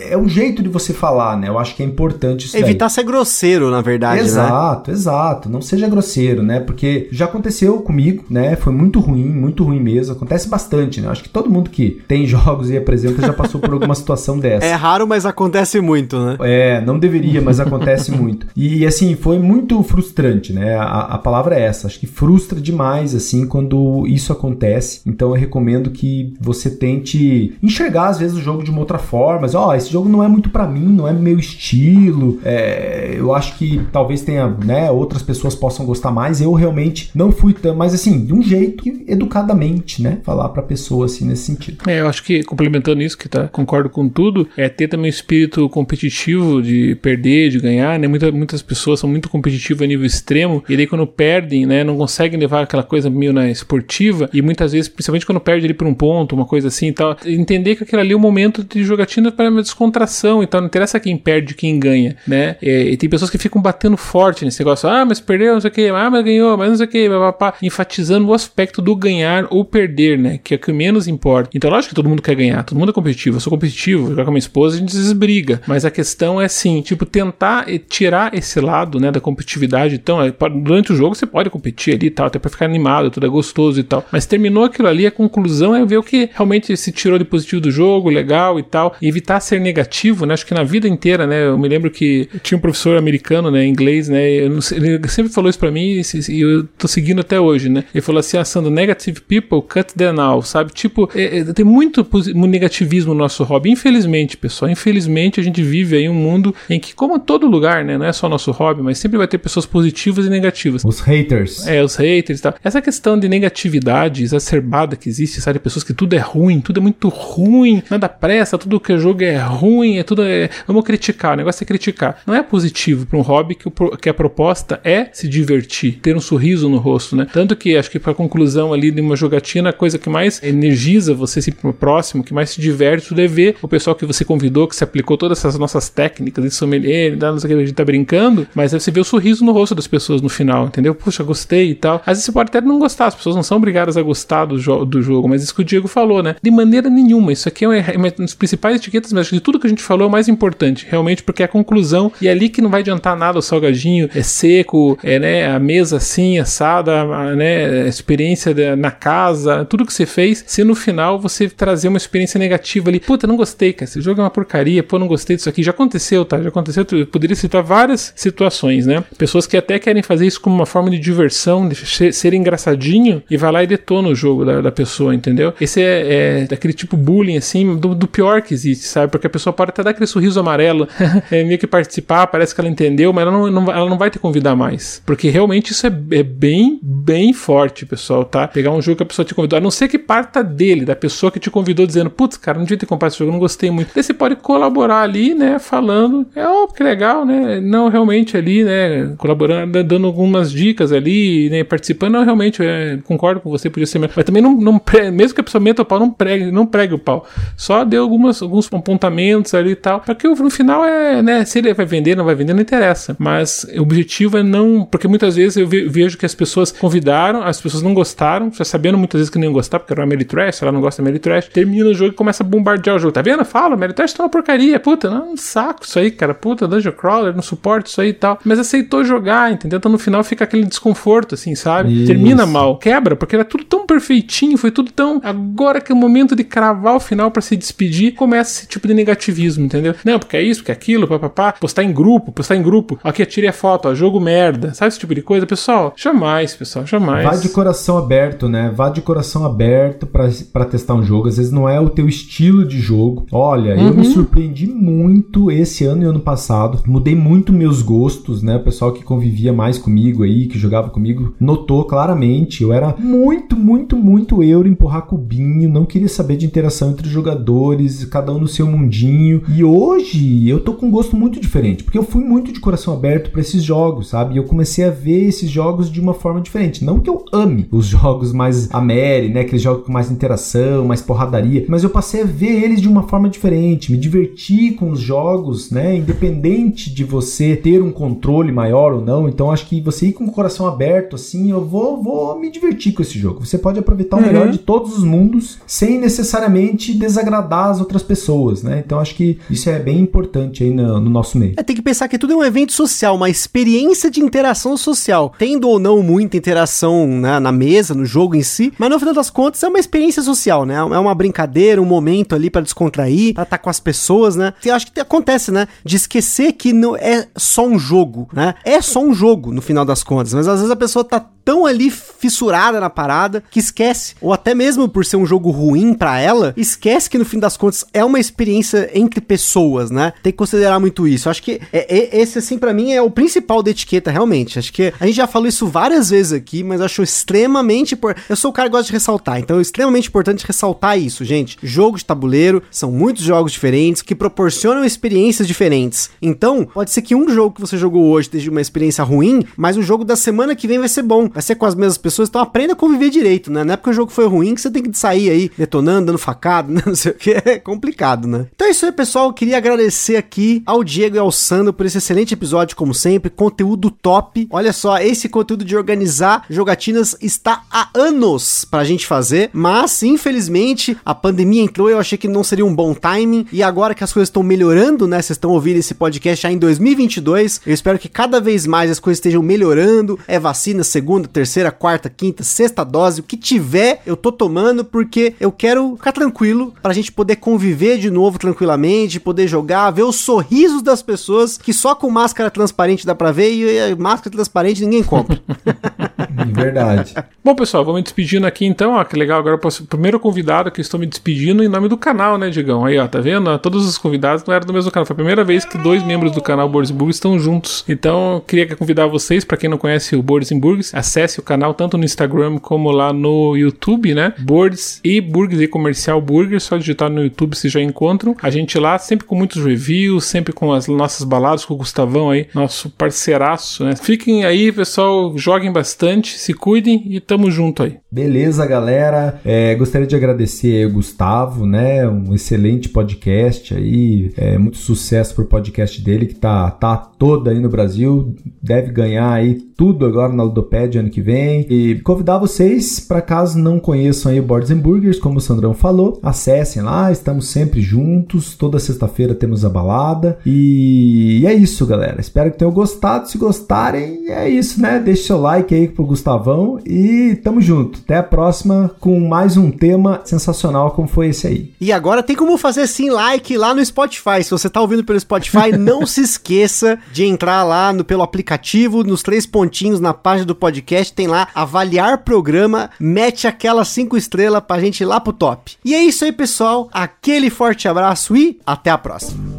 É um jeito de você falar, né? Eu acho que é importante isso. Evitar daí. ser grosseiro, na verdade, né? Exato, né? exato. Não seja grosseiro, né? Porque já aconteceu comigo, né? Foi muito ruim, muito ruim mesmo. Acontece bastante, né? Eu acho que todo mundo que tem jogos e apresenta já passou por alguma situação dessa. É raro, mas acontece muito, né? É, não deveria, mas acontece muito. E assim, foi muito frustrante, né? A, a, palavra é essa. Acho que frustra demais, assim, quando isso acontece. Então eu recomendo que você tente enxergar, às vezes, o jogo de uma outra forma. Ó, oh, esse jogo não é muito para mim, não é meu estilo. É, eu acho que talvez tenha, né, outras pessoas possam gostar mais. Eu realmente não fui tão, mas assim, de um jeito educadamente, né? Falar pra pessoa assim nesse sentido. É, eu acho que complementando isso, que tá, concordo com tudo, é ter também o espírito competitivo de perder, de ganhar, né? Muita muitas pessoas são muito competitivas a nível extremo, e daí quando perdem, né, não conseguem levar aquela coisa meio na esportiva, e muitas vezes, principalmente quando perde ali por um ponto, uma coisa assim e tal, entender que aquele ali é um momento de jogatina para uma descontração e tal, não interessa quem perde quem ganha, né? É, e tem pessoas que ficam batendo forte nesse negócio, ah, mas perdeu, não sei o que, ah, mas ganhou, mas não sei o que, enfatizando o aspecto do ganhar ou perder, né? Que é o que menos importa. Então, lógico que todo mundo quer ganhar, todo mundo é competitivo, eu sou competitivo, jogar com a minha esposa, a gente desbriga, mas a questão é assim, tipo, tentar tirar esse lado, né, da competitividade. Então, é, durante o jogo você pode competir ali e tal, até para ficar animado, tudo é gostoso e tal. Mas terminou aquilo ali, a conclusão é ver o que realmente se tirou de positivo do jogo, legal e tal, e evitar ser negativo, né? Acho que na vida inteira, né, eu me lembro que tinha um professor americano, né, inglês, né, sei, ele sempre falou isso para mim e eu tô seguindo até hoje, né? Ele falou assim, assando negative people cut them out, sabe? Tipo, é, é, tem muito negativismo no nosso hobby, infelizmente, pessoal, infelizmente a gente vive aí um mundo em que como todo lugar, lugar, né? Não é só nosso hobby, mas sempre vai ter pessoas positivas e negativas. Os haters. É, os haters e tal. Essa questão de negatividade exacerbada que existe, sabe? Pessoas que tudo é ruim, tudo é muito ruim, nada pressa, tudo que é jogo é ruim, é tudo é. Vamos criticar, o negócio é criticar. Não é positivo para um hobby que, o, que a proposta é se divertir, ter um sorriso no rosto, né? Tanto que acho que para conclusão ali de uma jogatina, a coisa que mais energiza você se próximo, que mais se diverte, tudo é ver o pessoal que você convidou, que se aplicou todas essas nossas técnicas de sommelier, não sei o que, a gente tá brincando, mas aí você vê o sorriso no rosto das pessoas no final, entendeu? Puxa, gostei e tal. Às vezes você pode até não gostar, as pessoas não são obrigadas a gostar do, jo do jogo, mas isso que o Diego falou, né? De maneira nenhuma. Isso aqui é uma, é uma das principais etiquetas, mas de tudo que a gente falou é o mais importante, realmente, porque é a conclusão e é ali que não vai adiantar nada o salgadinho, é seco, é né, a mesa assim, assada, a, né, a experiência na casa, tudo que você fez, se no final você trazer uma experiência negativa ali, puta, não gostei, cara, esse jogo é uma porcaria, pô, não gostei disso aqui, já aconteceu, tá? Já aconteceu, eu poderia citar várias situações, né? Pessoas que até querem fazer isso como uma forma de diversão, de ser engraçadinho e vai lá e detona o jogo da, da pessoa, entendeu? Esse é, é, daquele tipo bullying, assim, do, do, pior que existe, sabe? Porque a pessoa pode até dar aquele sorriso amarelo, é, meio que participar, parece que ela entendeu, mas ela não, não, ela não vai te convidar mais. Porque realmente isso é, é bem, bem forte, pessoal, tá? Pegar um jogo que a pessoa te convidou, a não ser que parta dele, da pessoa que te convidou, dizendo, putz, cara, não devia ter comprado esse jogo, não gostei muito. Daí você pode colaborar ali, né, falando, é óbvio que legal, né? Não realmente ali, né, colaborando, dando algumas dicas ali, né, participando, realmente, é, concordo com você, podia ser melhor. Mas também não, não mesmo que a pessoa meta o pau, não pregue, não pregue o pau. Só dê algumas, alguns apontamentos ali e tal, para que no final é, né, se ele vai vender, não vai vender, não interessa. Mas o objetivo é não, porque muitas vezes eu vejo que as pessoas convidaram, as pessoas não gostaram, já sabendo muitas vezes que nem gostar, porque era uma Meritrash, ela não gosta de Meritrash, termina o jogo e começa a bombardear o jogo. Tá vendo? Fala, Meritrash tá uma porcaria, puta, não, um saco isso aí, cara, puta, Dungeon Crawler, não suporta isso aí e tal. Mas aceitou jogar, entendeu? Então no final fica aquele desconforto, assim, sabe? Isso. Termina mal, quebra, porque era tudo tão perfeitinho, foi tudo tão. Agora que é o momento de cravar o final para se despedir, começa esse tipo de negativismo, entendeu? Não, porque é isso, porque é aquilo, papapá, postar em grupo, postar em grupo, aqui tire a foto, ó, jogo merda, sabe esse tipo de coisa? Pessoal, jamais, pessoal, jamais. Vá de coração aberto, né? Vá de coração aberto para testar um jogo. Às vezes não é o teu estilo de jogo. Olha, uhum. eu me uhum. surpreendi muito esse ano e ano passado. Mudei muito meus gostos, né? O pessoal que convivia mais comigo aí, que jogava comigo, notou claramente. Eu era muito, muito, muito euro empurrar cubinho, não queria saber de interação entre jogadores, cada um no seu mundinho. E hoje eu tô com um gosto muito diferente, porque eu fui muito de coração aberto para esses jogos, sabe? E eu comecei a ver esses jogos de uma forma diferente. Não que eu ame os jogos mais Ameri, né? Aqueles jogos com mais interação, mais porradaria, mas eu passei a ver eles de uma forma diferente, me divertir com os jogos, né? Independente de você ter um controle maior ou não. Então acho que você ir com coração aberto, assim, eu vou, vou me divertir com esse jogo. Você pode aproveitar o melhor uhum. de todos os mundos sem necessariamente desagradar as outras pessoas, né? Então acho que isso é bem importante aí no, no nosso meio. É, tem que pensar que tudo é um evento social, uma experiência de interação social. Tendo ou não muita interação né, na mesa, no jogo em si, mas no final das contas é uma experiência social, né? É uma brincadeira, um momento ali para descontrair, pra estar tá com as pessoas, né? E acho que acontece, né? De esquecer que não é só um jogo, né? É só um jogo no final das contas, mas às vezes a pessoa tá tão ali fissurada na parada que esquece, ou até mesmo por ser um jogo ruim para ela, esquece que no fim das contas é uma experiência entre pessoas, né? Tem que considerar muito isso. Acho que é, é, esse, assim, para mim é o principal da etiqueta, realmente. Acho que a gente já falou isso várias vezes aqui, mas acho extremamente importante. Eu sou o cara que gosta de ressaltar, então é extremamente importante ressaltar isso, gente. Jogo de tabuleiro são muitos jogos diferentes que proporcionam experiências diferentes. Então, pode ser que um jogo que você jogou hoje esteja uma experiência ruim, mas o jogo da semana que vem vai ser bom vai ser com as mesmas pessoas, então aprenda a conviver direito, né? Não é porque o jogo foi ruim que você tem que sair aí detonando, dando facada, né? não sei o que, é complicado, né? Então é isso aí, pessoal. Eu queria agradecer aqui ao Diego e ao Sandro por esse excelente episódio, como sempre. Conteúdo top. Olha só, esse conteúdo de organizar jogatinas está há anos pra gente fazer, mas infelizmente a pandemia entrou. Eu achei que não seria um bom timing e agora que as coisas estão melhorando, né? Vocês estão ouvindo esse podcast já em 2022. Eu espero que cada vez mais as coisas estejam melhorando. É vacina segunda, terceira, quarta, quinta, sexta dose, o que tiver, eu tô tomando porque eu quero ficar tranquilo pra gente poder conviver de novo tranquilamente, poder jogar, ver os sorrisos das pessoas que só com máscara transparente dá pra ver e máscara transparente ninguém compra. verdade. Bom, pessoal, vou me despedindo aqui então. Ó, que legal. Agora posso. Primeiro convidado que estou me despedindo em nome do canal, né, Digão? Aí, ó, tá vendo? Todos os convidados não eram do mesmo canal. Foi a primeira vez que dois membros do canal Burgers estão juntos. Então, queria convidar vocês, para quem não conhece o Burgers, acesse o canal tanto no Instagram como lá no YouTube, né? Boards e Burgers e Comercial Burgers. Só digitar no YouTube vocês já encontram. A gente lá sempre com muitos reviews, sempre com as nossas baladas, com o Gustavão aí, nosso parceiraço, né? Fiquem aí, pessoal, joguem bastante, se cuidem e tamo junto aí. Beleza, galera. É, gostaria de agradecer o Gustavo, né? Um excelente podcast aí. É, muito sucesso pro podcast dele, que tá, tá toda aí no Brasil. Deve ganhar aí tudo agora na Ludopédia ano que vem. E convidar vocês, para caso não conheçam aí o Boards Burgers, como o Sandrão falou, acessem lá, estamos sempre juntos. Toda sexta-feira temos a balada. E é isso, galera. Espero que tenham gostado. Se gostarem, é isso, né? Deixe seu like aí pro Gustavão e tamo junto. Até a próxima com mais um tema sensacional como foi esse aí. E agora tem como fazer sim like lá no Spotify. Se você tá ouvindo pelo Spotify, não se esqueça de entrar lá no, pelo aplicativo, nos três pontinhos na página do podcast, tem lá avaliar programa, mete aquelas cinco estrelas pra gente ir lá pro top. E é isso aí, pessoal. Aquele forte abraço e até a próxima.